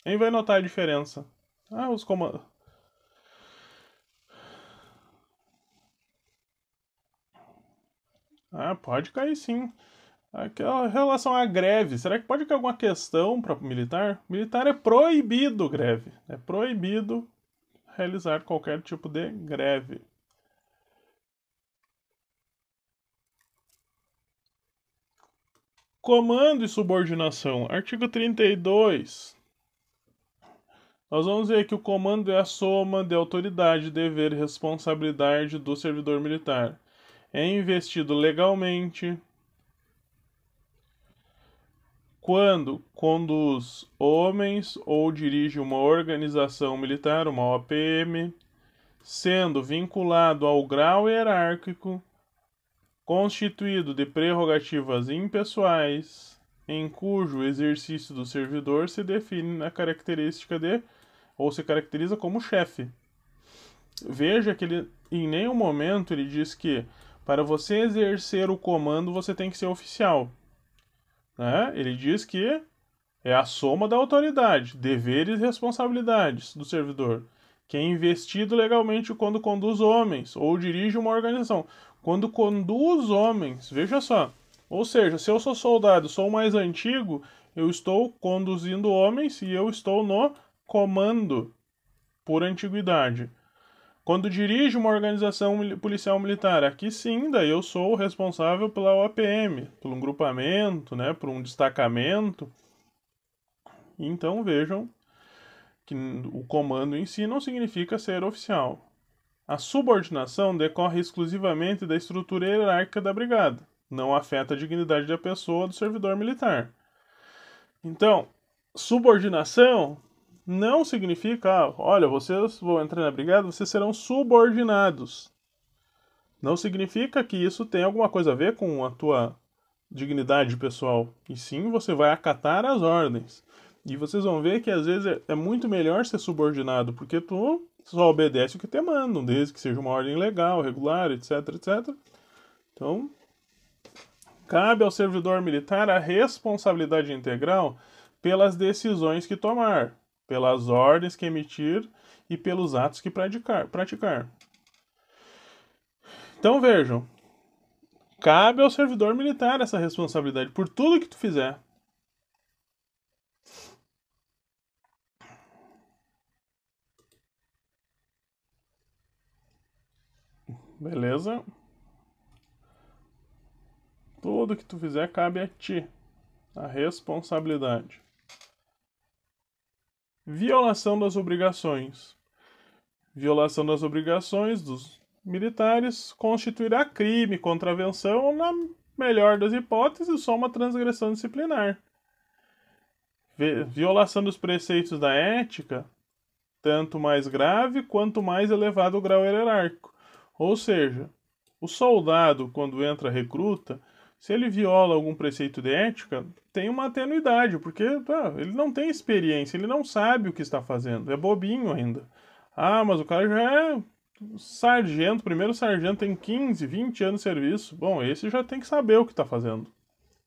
Nem vai notar a diferença. Ah, os comandos. Ah, pode cair sim. Aquela relação à greve, será que pode cair alguma questão para militar? Militar é proibido greve. É proibido realizar qualquer tipo de greve. Comando e subordinação. Artigo 32. Nós vamos ver que o comando é a soma de autoridade, dever e responsabilidade do servidor militar. É investido legalmente quando conduz homens ou dirige uma organização militar, uma OPM, sendo vinculado ao grau hierárquico constituído de prerrogativas impessoais, em cujo exercício do servidor se define na característica de ou se caracteriza como chefe. Veja que ele em nenhum momento ele diz que para você exercer o comando você tem que ser oficial. Né? Ele diz que é a soma da autoridade, deveres e responsabilidades do servidor, que é investido legalmente quando conduz homens ou dirige uma organização. Quando conduz homens, veja só, Ou seja, se eu sou soldado, sou mais antigo, eu estou conduzindo homens e eu estou no comando por antiguidade. Quando dirijo uma organização policial militar, aqui sim, daí eu sou o responsável pela OPM, por um grupamento, né, por um destacamento. Então vejam que o comando em si não significa ser oficial. A subordinação decorre exclusivamente da estrutura hierárquica da brigada, não afeta a dignidade da pessoa do servidor militar. Então, subordinação não significa, ah, olha, vocês vão entrar na brigada, vocês serão subordinados. Não significa que isso tem alguma coisa a ver com a tua dignidade pessoal. E sim, você vai acatar as ordens. E vocês vão ver que às vezes é, é muito melhor ser subordinado, porque tu só obedece o que te mandam, desde que seja uma ordem legal, regular, etc, etc. Então, cabe ao servidor militar a responsabilidade integral pelas decisões que tomar, pelas ordens que emitir e pelos atos que praticar. praticar. Então vejam, cabe ao servidor militar essa responsabilidade por tudo que tu fizer. Beleza? Tudo que tu fizer cabe a ti. A responsabilidade. Violação das obrigações. Violação das obrigações dos militares constituirá crime, contravenção, na melhor das hipóteses, só uma transgressão disciplinar. Violação dos preceitos da ética, tanto mais grave quanto mais elevado o grau hierárquico. Ou seja, o soldado, quando entra recruta, se ele viola algum preceito de ética, tem uma atenuidade, porque tá, ele não tem experiência, ele não sabe o que está fazendo, é bobinho ainda. Ah, mas o cara já é sargento, primeiro sargento tem 15, 20 anos de serviço. Bom, esse já tem que saber o que está fazendo.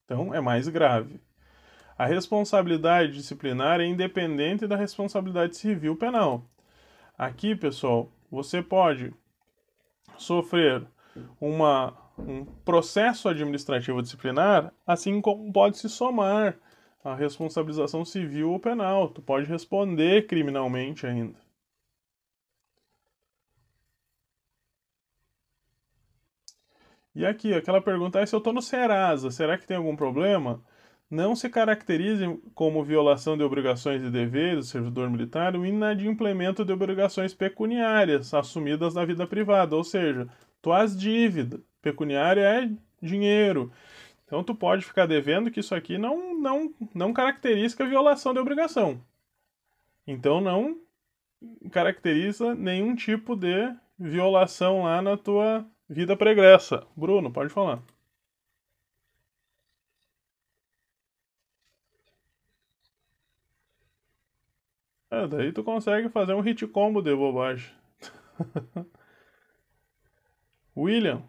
Então é mais grave. A responsabilidade disciplinar é independente da responsabilidade civil penal. Aqui, pessoal, você pode sofrer uma, um processo administrativo disciplinar, assim como pode se somar a responsabilização civil ou penal. Tu pode responder criminalmente ainda. E aqui, aquela pergunta é se eu estou no Serasa, será que tem algum problema? Não se caracterize como violação de obrigações e deveres do servidor militar o inadimplemento de obrigações pecuniárias assumidas na vida privada, ou seja, tuas dívidas. Pecuniária é dinheiro. Então tu pode ficar devendo que isso aqui não não não caracteriza violação de obrigação. Então não caracteriza nenhum tipo de violação lá na tua vida pregressa. Bruno, pode falar. É, daí tu consegue fazer um hit combo de bobagem. (laughs) William.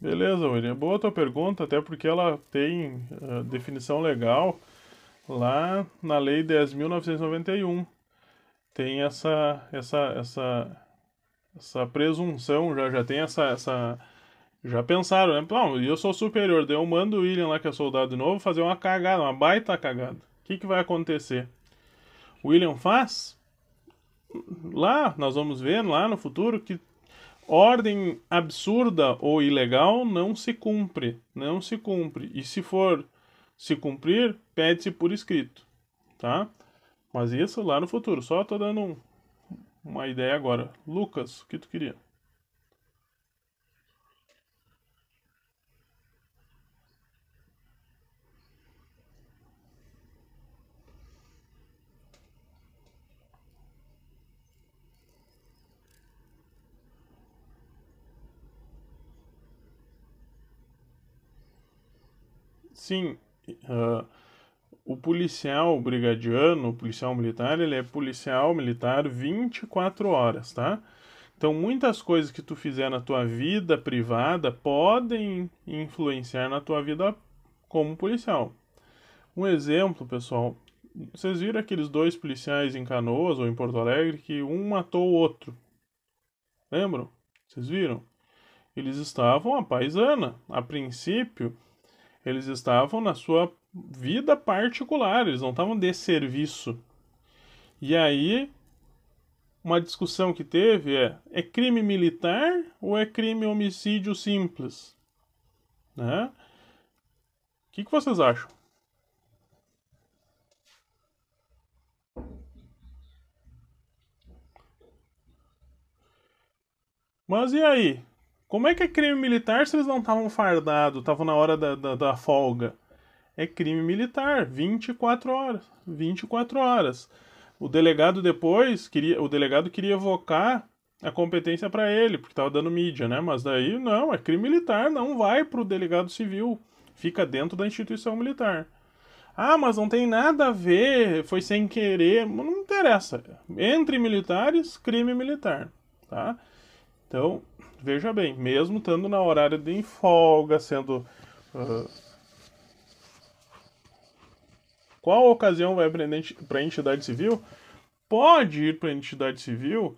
Beleza, William. Boa tua pergunta, até porque ela tem uh, definição legal lá na Lei 10.991. Tem essa, essa, essa, essa presunção, já, já tem essa, essa. Já pensaram, né? Não, eu sou superior, daí eu mando o William lá, que é soldado novo, fazer uma cagada, uma baita cagada. O que, que vai acontecer? O William faz? Lá, nós vamos ver lá no futuro que ordem absurda ou ilegal não se cumpre, não se cumpre. E se for se cumprir, pede-se por escrito, tá? Mas isso lá no futuro, só tô dando um, uma ideia agora. Lucas, o que tu queria? Sim, uh, o policial brigadiano, o policial militar, ele é policial militar 24 horas, tá? Então, muitas coisas que tu fizer na tua vida privada podem influenciar na tua vida como policial. Um exemplo, pessoal, vocês viram aqueles dois policiais em Canoas ou em Porto Alegre que um matou o outro? Lembram? Vocês viram? Eles estavam a paisana. A princípio, eles estavam na sua vida particular, eles não estavam de serviço. E aí, uma discussão que teve é: é crime militar ou é crime homicídio simples? Né? O que, que vocês acham? Mas e aí? Como é que é crime militar se eles não estavam fardados, estavam na hora da, da, da, folga? É crime militar, 24 horas. 24 horas. O delegado depois, queria, o delegado queria evocar a competência para ele, porque estava dando mídia, né? Mas daí não, é crime militar, não vai para o delegado civil, fica dentro da instituição militar. Ah, mas não tem nada a ver, foi sem querer, não interessa. Entre militares, crime militar, tá? Então, veja bem, mesmo estando na horário de folga, sendo. Uh, qual ocasião vai para a entidade civil? Pode ir para a entidade civil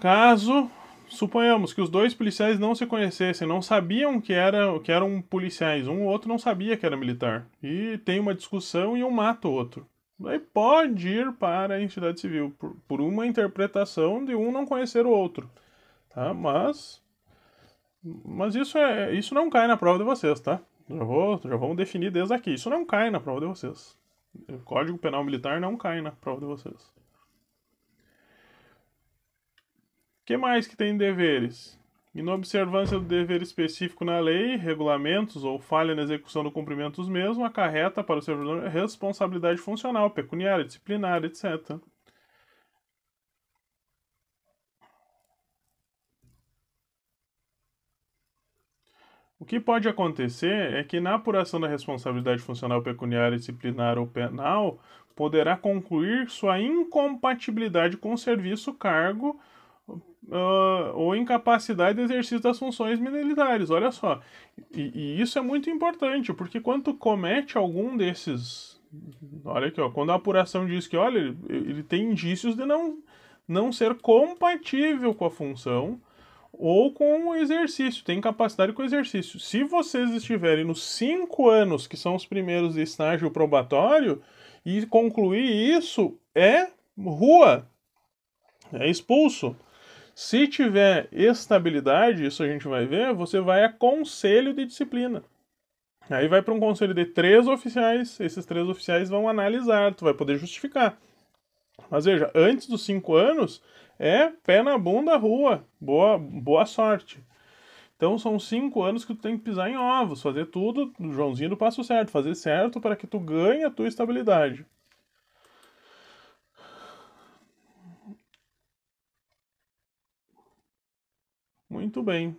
caso suponhamos que os dois policiais não se conhecessem, não sabiam que, era, que eram policiais, um ou outro não sabia que era militar, e tem uma discussão e um mata o outro. Aí pode ir para a entidade civil, por, por uma interpretação de um não conhecer o outro. Tá? Mas. Mas isso, é, isso não cai na prova de vocês, tá? Já, vou, já vamos definir desde aqui. Isso não cai na prova de vocês. O Código Penal Militar não cai na prova de vocês. O que mais que tem deveres? Inobservância do dever específico na lei, regulamentos ou falha na execução do cumprimento dos mesmos acarreta para o servidor responsabilidade funcional, pecuniária, disciplinar, etc. O que pode acontecer é que na apuração da responsabilidade funcional pecuniária, disciplinar ou penal, poderá concluir sua incompatibilidade com o serviço, cargo uh, ou incapacidade de exercício das funções militares. Olha só. E, e, isso é muito importante, porque quando comete algum desses. Olha aqui, ó, quando a apuração diz que, olha, ele, ele tem indícios de não, não ser compatível com a função ou com o exercício, tem capacidade com exercício. Se vocês estiverem nos cinco anos, que são os primeiros de estágio probatório, e concluir isso, é rua, é expulso. Se tiver estabilidade, isso a gente vai ver, você vai a conselho de disciplina. Aí vai para um conselho de três oficiais, esses três oficiais vão analisar, tu vai poder justificar. Mas veja, antes dos cinco anos, é pé na bunda, rua. Boa, boa sorte. Então são cinco anos que tu tem que pisar em ovos, fazer tudo Joãozinho do passo certo, fazer certo para que tu ganhe a tua estabilidade. Muito bem.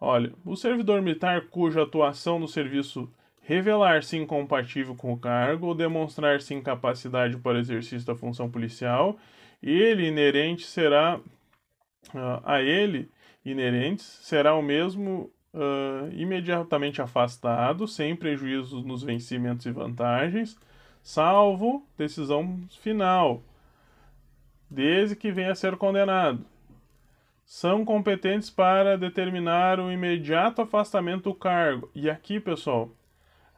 Olha, o servidor militar cuja atuação no serviço revelar-se incompatível com o cargo ou demonstrar-se incapacidade para exercício da função policial ele inerente será uh, a ele inerentes será o mesmo uh, imediatamente afastado, sem prejuízo nos vencimentos e vantagens, salvo decisão final, desde que venha a ser condenado. São competentes para determinar o imediato afastamento do cargo. E aqui, pessoal,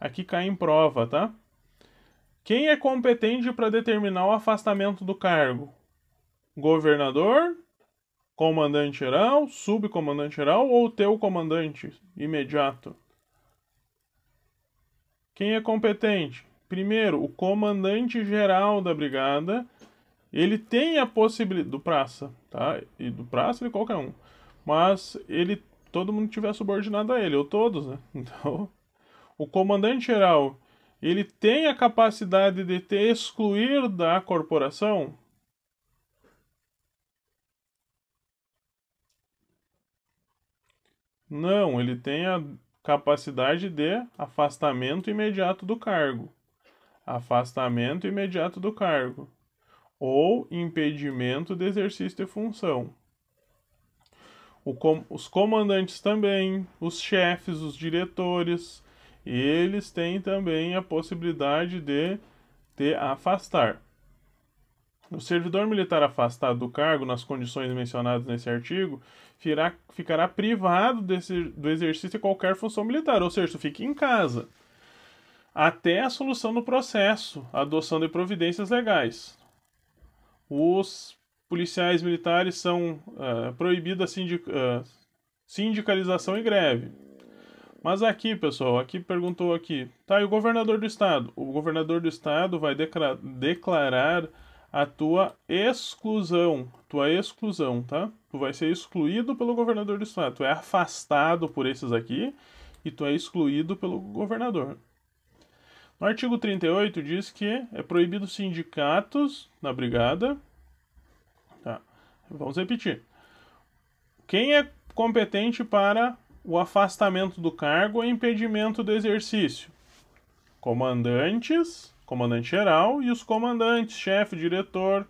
aqui cai em prova, tá? Quem é competente para determinar o afastamento do cargo? governador, comandante-geral, subcomandante-geral ou teu comandante imediato? Quem é competente? Primeiro, o comandante-geral da brigada, ele tem a possibilidade do praça, tá? E do praça de qualquer um. Mas ele todo mundo tiver subordinado a ele, ou todos, né? (laughs) Então, o comandante-geral, ele tem a capacidade de te excluir da corporação? Não, ele tem a capacidade de afastamento imediato do cargo. Afastamento imediato do cargo. Ou impedimento de exercício de função. Com, os comandantes também, os chefes, os diretores, eles têm também a possibilidade de te afastar. O servidor militar afastado do cargo nas condições mencionadas nesse artigo ficará, privado desse, do exercício de qualquer função militar, ou seja, fique em casa, até a solução do processo, adoção de providências legais. Os policiais militares são uh, proibidos a sindic, uh, sindicalização e greve. Mas aqui, pessoal, aqui perguntou aqui, tá, e o governador do estado? O governador do estado vai declarar a tua exclusão, tua exclusão, tá? Tu vai ser excluído pelo governador do estado. Tu é afastado por esses aqui e tu é excluído pelo governador. No artigo 38 diz que é proibido sindicatos na brigada. Tá. Vamos repetir. Quem é competente para o afastamento do cargo ou impedimento do exercício? Comandantes comandante geral e os comandantes, chefe, diretor,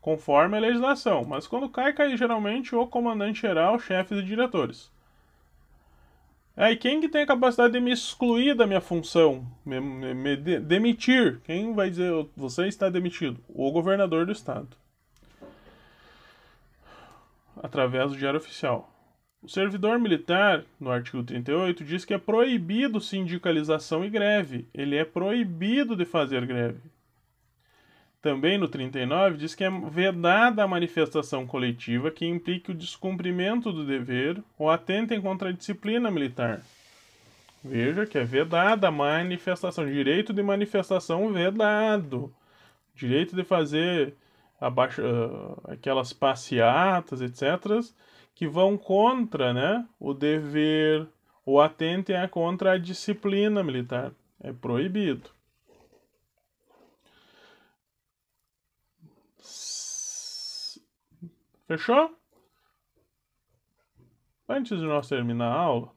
conforme a legislação. Mas quando cai, cai geralmente o comandante geral, chefes e diretores. É, e quem que tem a capacidade de me excluir da minha função, me, me, me de, demitir? Quem vai dizer você está demitido? O governador do estado. Através do diário oficial. O servidor militar, no artigo 38, diz que é proibido sindicalização e greve. Ele é proibido de fazer greve. Também no 39 diz que é vedada a manifestação coletiva que implique o descumprimento do dever ou atentem contra a disciplina militar. Veja que é vedada a manifestação, direito de manifestação vedado, direito de fazer abaixo, uh, aquelas passeatas, etc que vão contra né, o dever ou atentem a contra a disciplina militar. É proibido. Fechou? Antes de nós terminar a aula,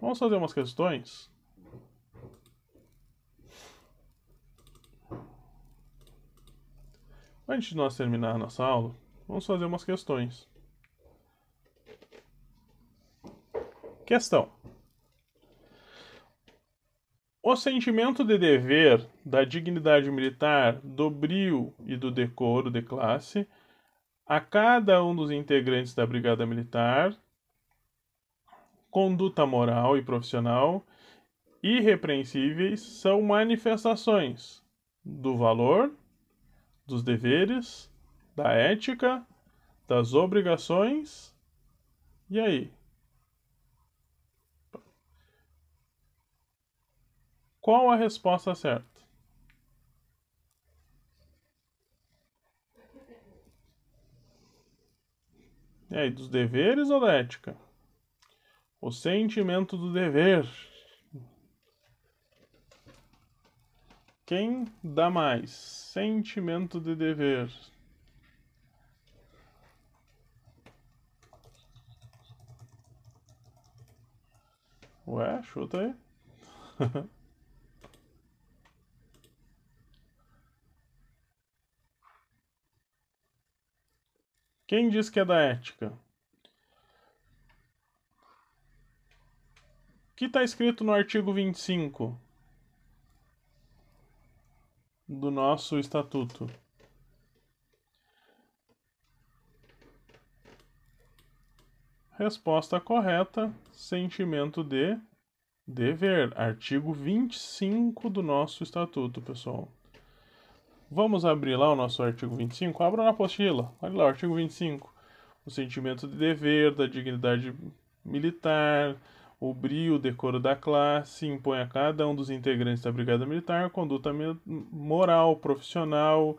vamos fazer umas questões. Antes de nós terminar a nossa aula, vamos fazer umas questões. Questão: O sentimento de dever, da dignidade militar, do brio e do decoro de classe a cada um dos integrantes da Brigada Militar, conduta moral e profissional irrepreensíveis são manifestações do valor, dos deveres, da ética, das obrigações. E aí? Qual a resposta certa? E aí, dos deveres ou da ética? O sentimento do dever. Quem dá mais? Sentimento de dever. Ué, chuta aí. (laughs) Quem diz que é da ética? O que está escrito no artigo 25 do nosso estatuto? Resposta correta: sentimento de dever. Artigo 25 do nosso estatuto, pessoal. Vamos abrir lá o nosso artigo 25? Abra na apostila. Olha lá, o artigo 25. O sentimento de dever, da dignidade militar, o brio, o decoro da classe, impõe a cada um dos integrantes da Brigada Militar conduta moral, profissional,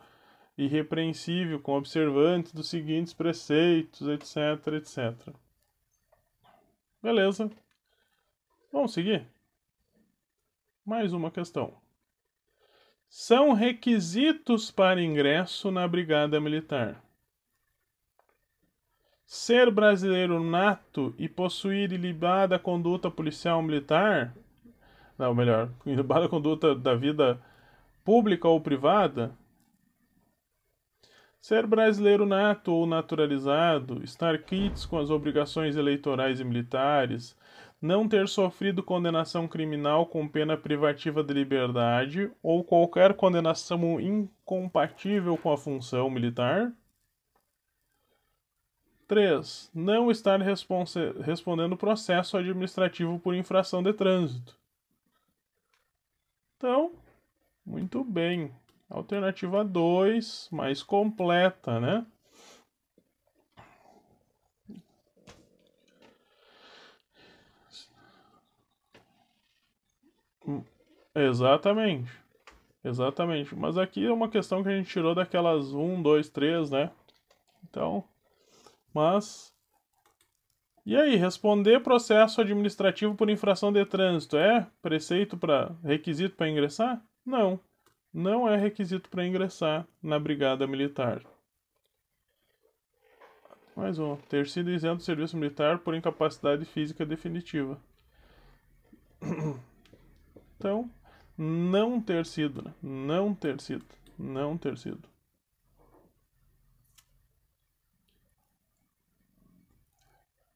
irrepreensível, com observantes dos seguintes preceitos, etc, etc. Beleza. Vamos seguir? Mais uma questão são requisitos para ingresso na Brigada Militar. ser brasileiro nato e possuir ilibada conduta policial militar, não, melhor, (laughs) ilibada conduta da vida pública ou privada, ser brasileiro nato ou naturalizado, estar quites com as obrigações eleitorais e militares, não ter sofrido condenação criminal com pena privativa de liberdade ou qualquer condenação incompatível com a função militar, 3. Não estar respondendo processo administrativo por infração de trânsito. Então, muito bem. Alternativa 2, mais completa, né? Exatamente. Exatamente. Mas aqui é uma questão que a gente tirou daquelas 1, 2, 3, né? Então, mas. E aí, responder processo administrativo por infração de trânsito é preceito para requisito para ingressar? Não. Não é requisito para ingressar na Brigada Militar. Mais um. Ter sido isento do serviço militar por incapacidade física definitiva. (coughs) Então, não ter sido, né? Não ter sido. Não ter sido.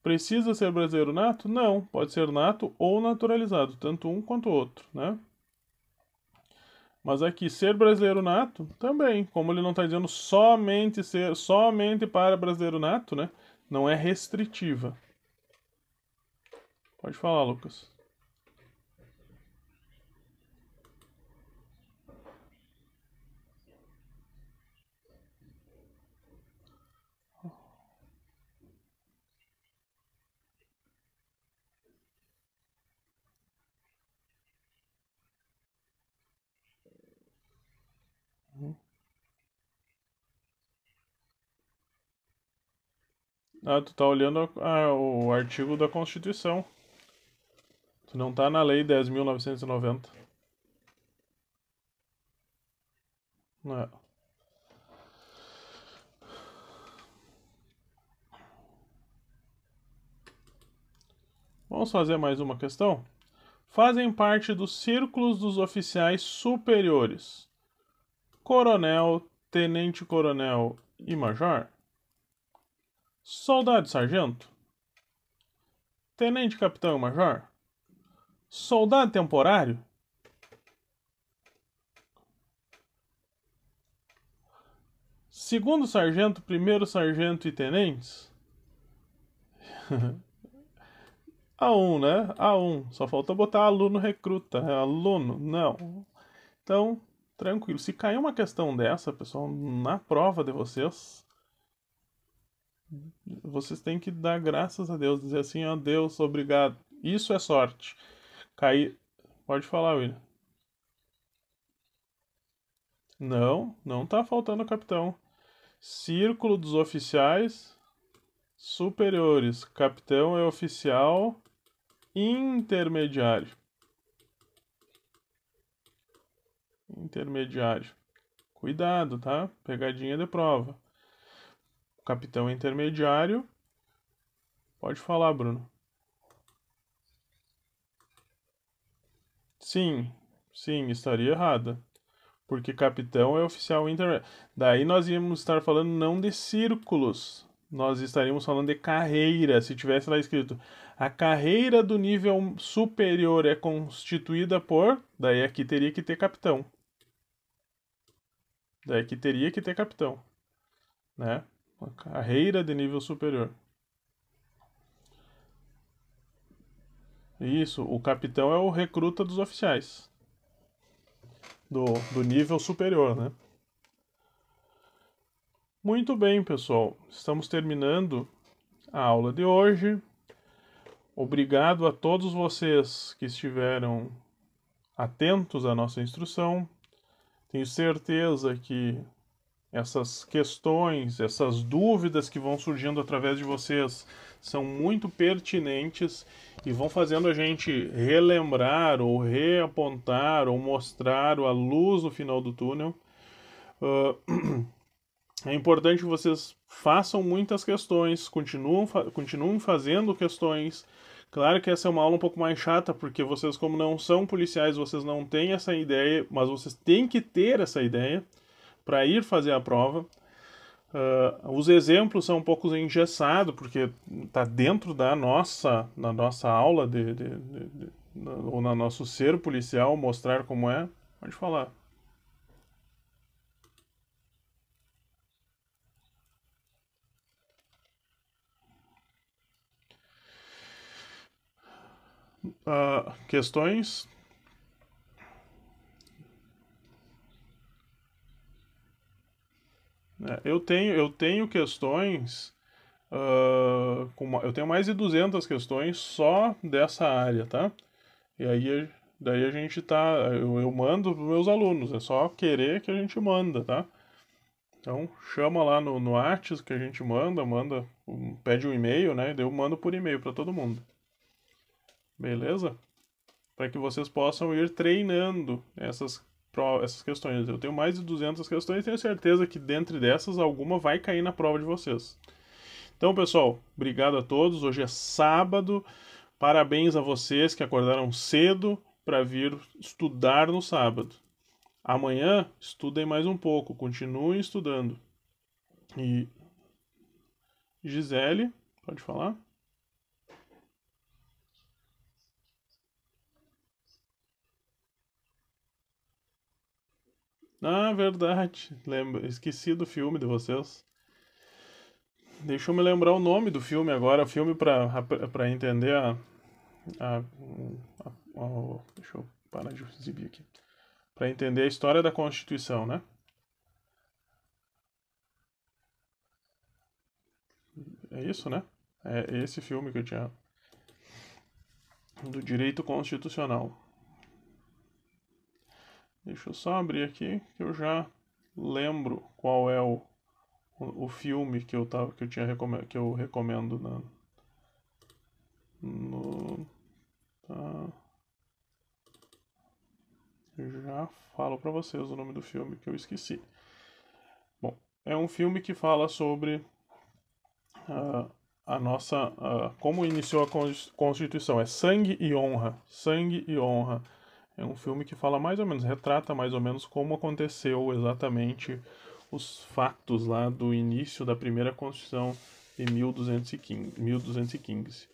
Precisa ser brasileiro nato? Não, pode ser nato ou naturalizado, tanto um quanto o outro, né? Mas aqui, ser brasileiro nato, também, como ele não está dizendo somente ser, somente para brasileiro nato, né? Não é restritiva. Pode falar, Lucas. Ah, tu tá olhando a, a, o artigo da Constituição. Tu não tá na Lei 10.990. Não. Vamos fazer mais uma questão? Fazem parte dos círculos dos oficiais superiores: coronel, tenente-coronel e major? Soldado sargento? Tenente capitão major? Soldado temporário? Segundo sargento, primeiro sargento e tenentes? (laughs) A1, né? A1. Só falta botar aluno recruta. É aluno? Não. Então, tranquilo. Se cair uma questão dessa, pessoal, na prova de vocês, vocês têm que dar graças a Deus, dizer assim, ó Deus, obrigado. Isso é sorte. Cair. Pode falar, William. Não, não tá faltando capitão. Círculo dos oficiais superiores. Capitão é oficial intermediário. Intermediário. Cuidado, tá? Pegadinha de prova capitão intermediário. Pode falar, Bruno. Sim, sim, estaria errada. Porque capitão é oficial intermediário. Daí nós íamos estar falando não de círculos, nós estaríamos falando de carreira. Se tivesse lá escrito a carreira do nível superior é constituída por. Daí aqui teria que ter capitão. Daí aqui teria que ter capitão. Né? Uma carreira de nível superior. Isso, o capitão é o recruta dos oficiais. Do, do nível superior, né? Muito bem, pessoal. Estamos terminando a aula de hoje. Obrigado a todos vocês que estiveram atentos à nossa instrução. Tenho certeza que essas questões, essas dúvidas que vão surgindo através de vocês são muito pertinentes e vão fazendo a gente relembrar ou reapontar ou mostrar a luz no final do túnel. Uh, (clears throat) é importante que vocês façam muitas questões, continuam, continuem fazendo questões. Claro que essa é uma aula um pouco mais chata, porque vocês, como não são policiais, vocês não têm essa ideia, mas vocês têm que ter essa ideia para ir fazer a prova. Uh, os exemplos são um pouco engessados, porque está dentro da nossa, na nossa aula, de, de, de, de, ou no nosso ser policial, mostrar como é. Pode falar. Uh, questões É, eu tenho, eu tenho questões. Uh, com, eu tenho mais de 200 questões só dessa área, tá? E aí daí a gente tá. Eu, eu mando para meus alunos, é só querer que a gente manda, tá? Então chama lá no, no Artes que a gente manda, manda, pede um e-mail, né? eu mando por e-mail para todo mundo. Beleza? Para que vocês possam ir treinando essas essas questões. Eu tenho mais de 200 questões e tenho certeza que dentre dessas alguma vai cair na prova de vocês. Então, pessoal, obrigado a todos. Hoje é sábado. Parabéns a vocês que acordaram cedo para vir estudar no sábado. Amanhã, estudem mais um pouco, continuem estudando. E Gisele, pode falar? Ah, verdade. Lembra, esqueci do filme de vocês. Deixa eu me lembrar o nome do filme agora, o filme para entender a, a, a, a, Deixa eu parar de exibir aqui. Para entender a história da Constituição, né? É isso, né? É esse filme que eu tinha. Do direito constitucional. Deixa eu só abrir aqui que eu já lembro qual é o, o, o filme que eu tava que eu tinha recomendo, que eu recomendo na no tá. Já falo para vocês o nome do filme que eu esqueci. Bom, é um filme que fala sobre uh, a nossa uh, como iniciou a Constituição. É Sangue e Honra, Sangue e Honra é um filme que fala mais ou menos, retrata mais ou menos como aconteceu exatamente os fatos lá do início da primeira Constituição 1215. 1215.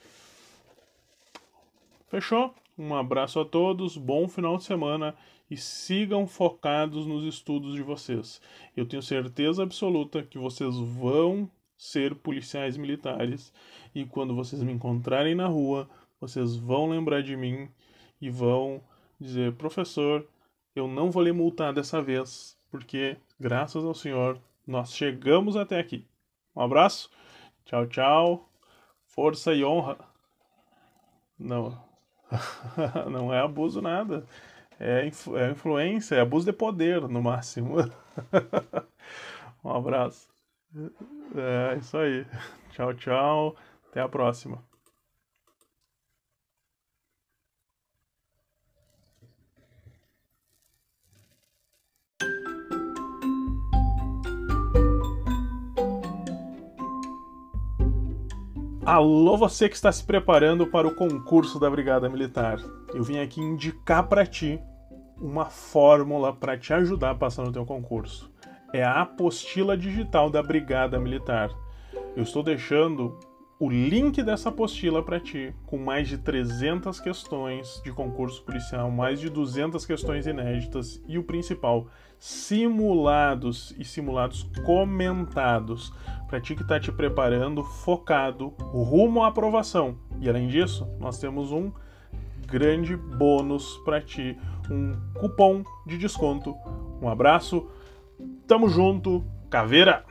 Fechou? Um abraço a todos, bom final de semana e sigam focados nos estudos de vocês. Eu tenho certeza absoluta que vocês vão ser policiais militares e quando vocês me encontrarem na rua, vocês vão lembrar de mim e vão dizer: professor, eu não vou lhe multar dessa vez, porque, graças ao Senhor, nós chegamos até aqui. Um abraço, tchau, tchau, força e honra. Não, (laughs) não é abuso nada. É, influ é influência, é abuso de poder, no máximo. (laughs) um abraço. É isso aí. Tchau, tchau. Até a próxima. Alô, você que está se preparando para o concurso da Brigada Militar. Eu vim aqui indicar para ti uma fórmula para te ajudar a passar no teu concurso. É a apostila digital da Brigada Militar. Eu estou deixando o link dessa apostila para ti, com mais de 300 questões de concurso policial, mais de 200 questões inéditas e o principal, simulados e simulados comentados, para ti que está te preparando, focado, rumo à aprovação. E além disso, nós temos um grande bônus para ti, um cupom de desconto. Um abraço, tamo junto, caveira!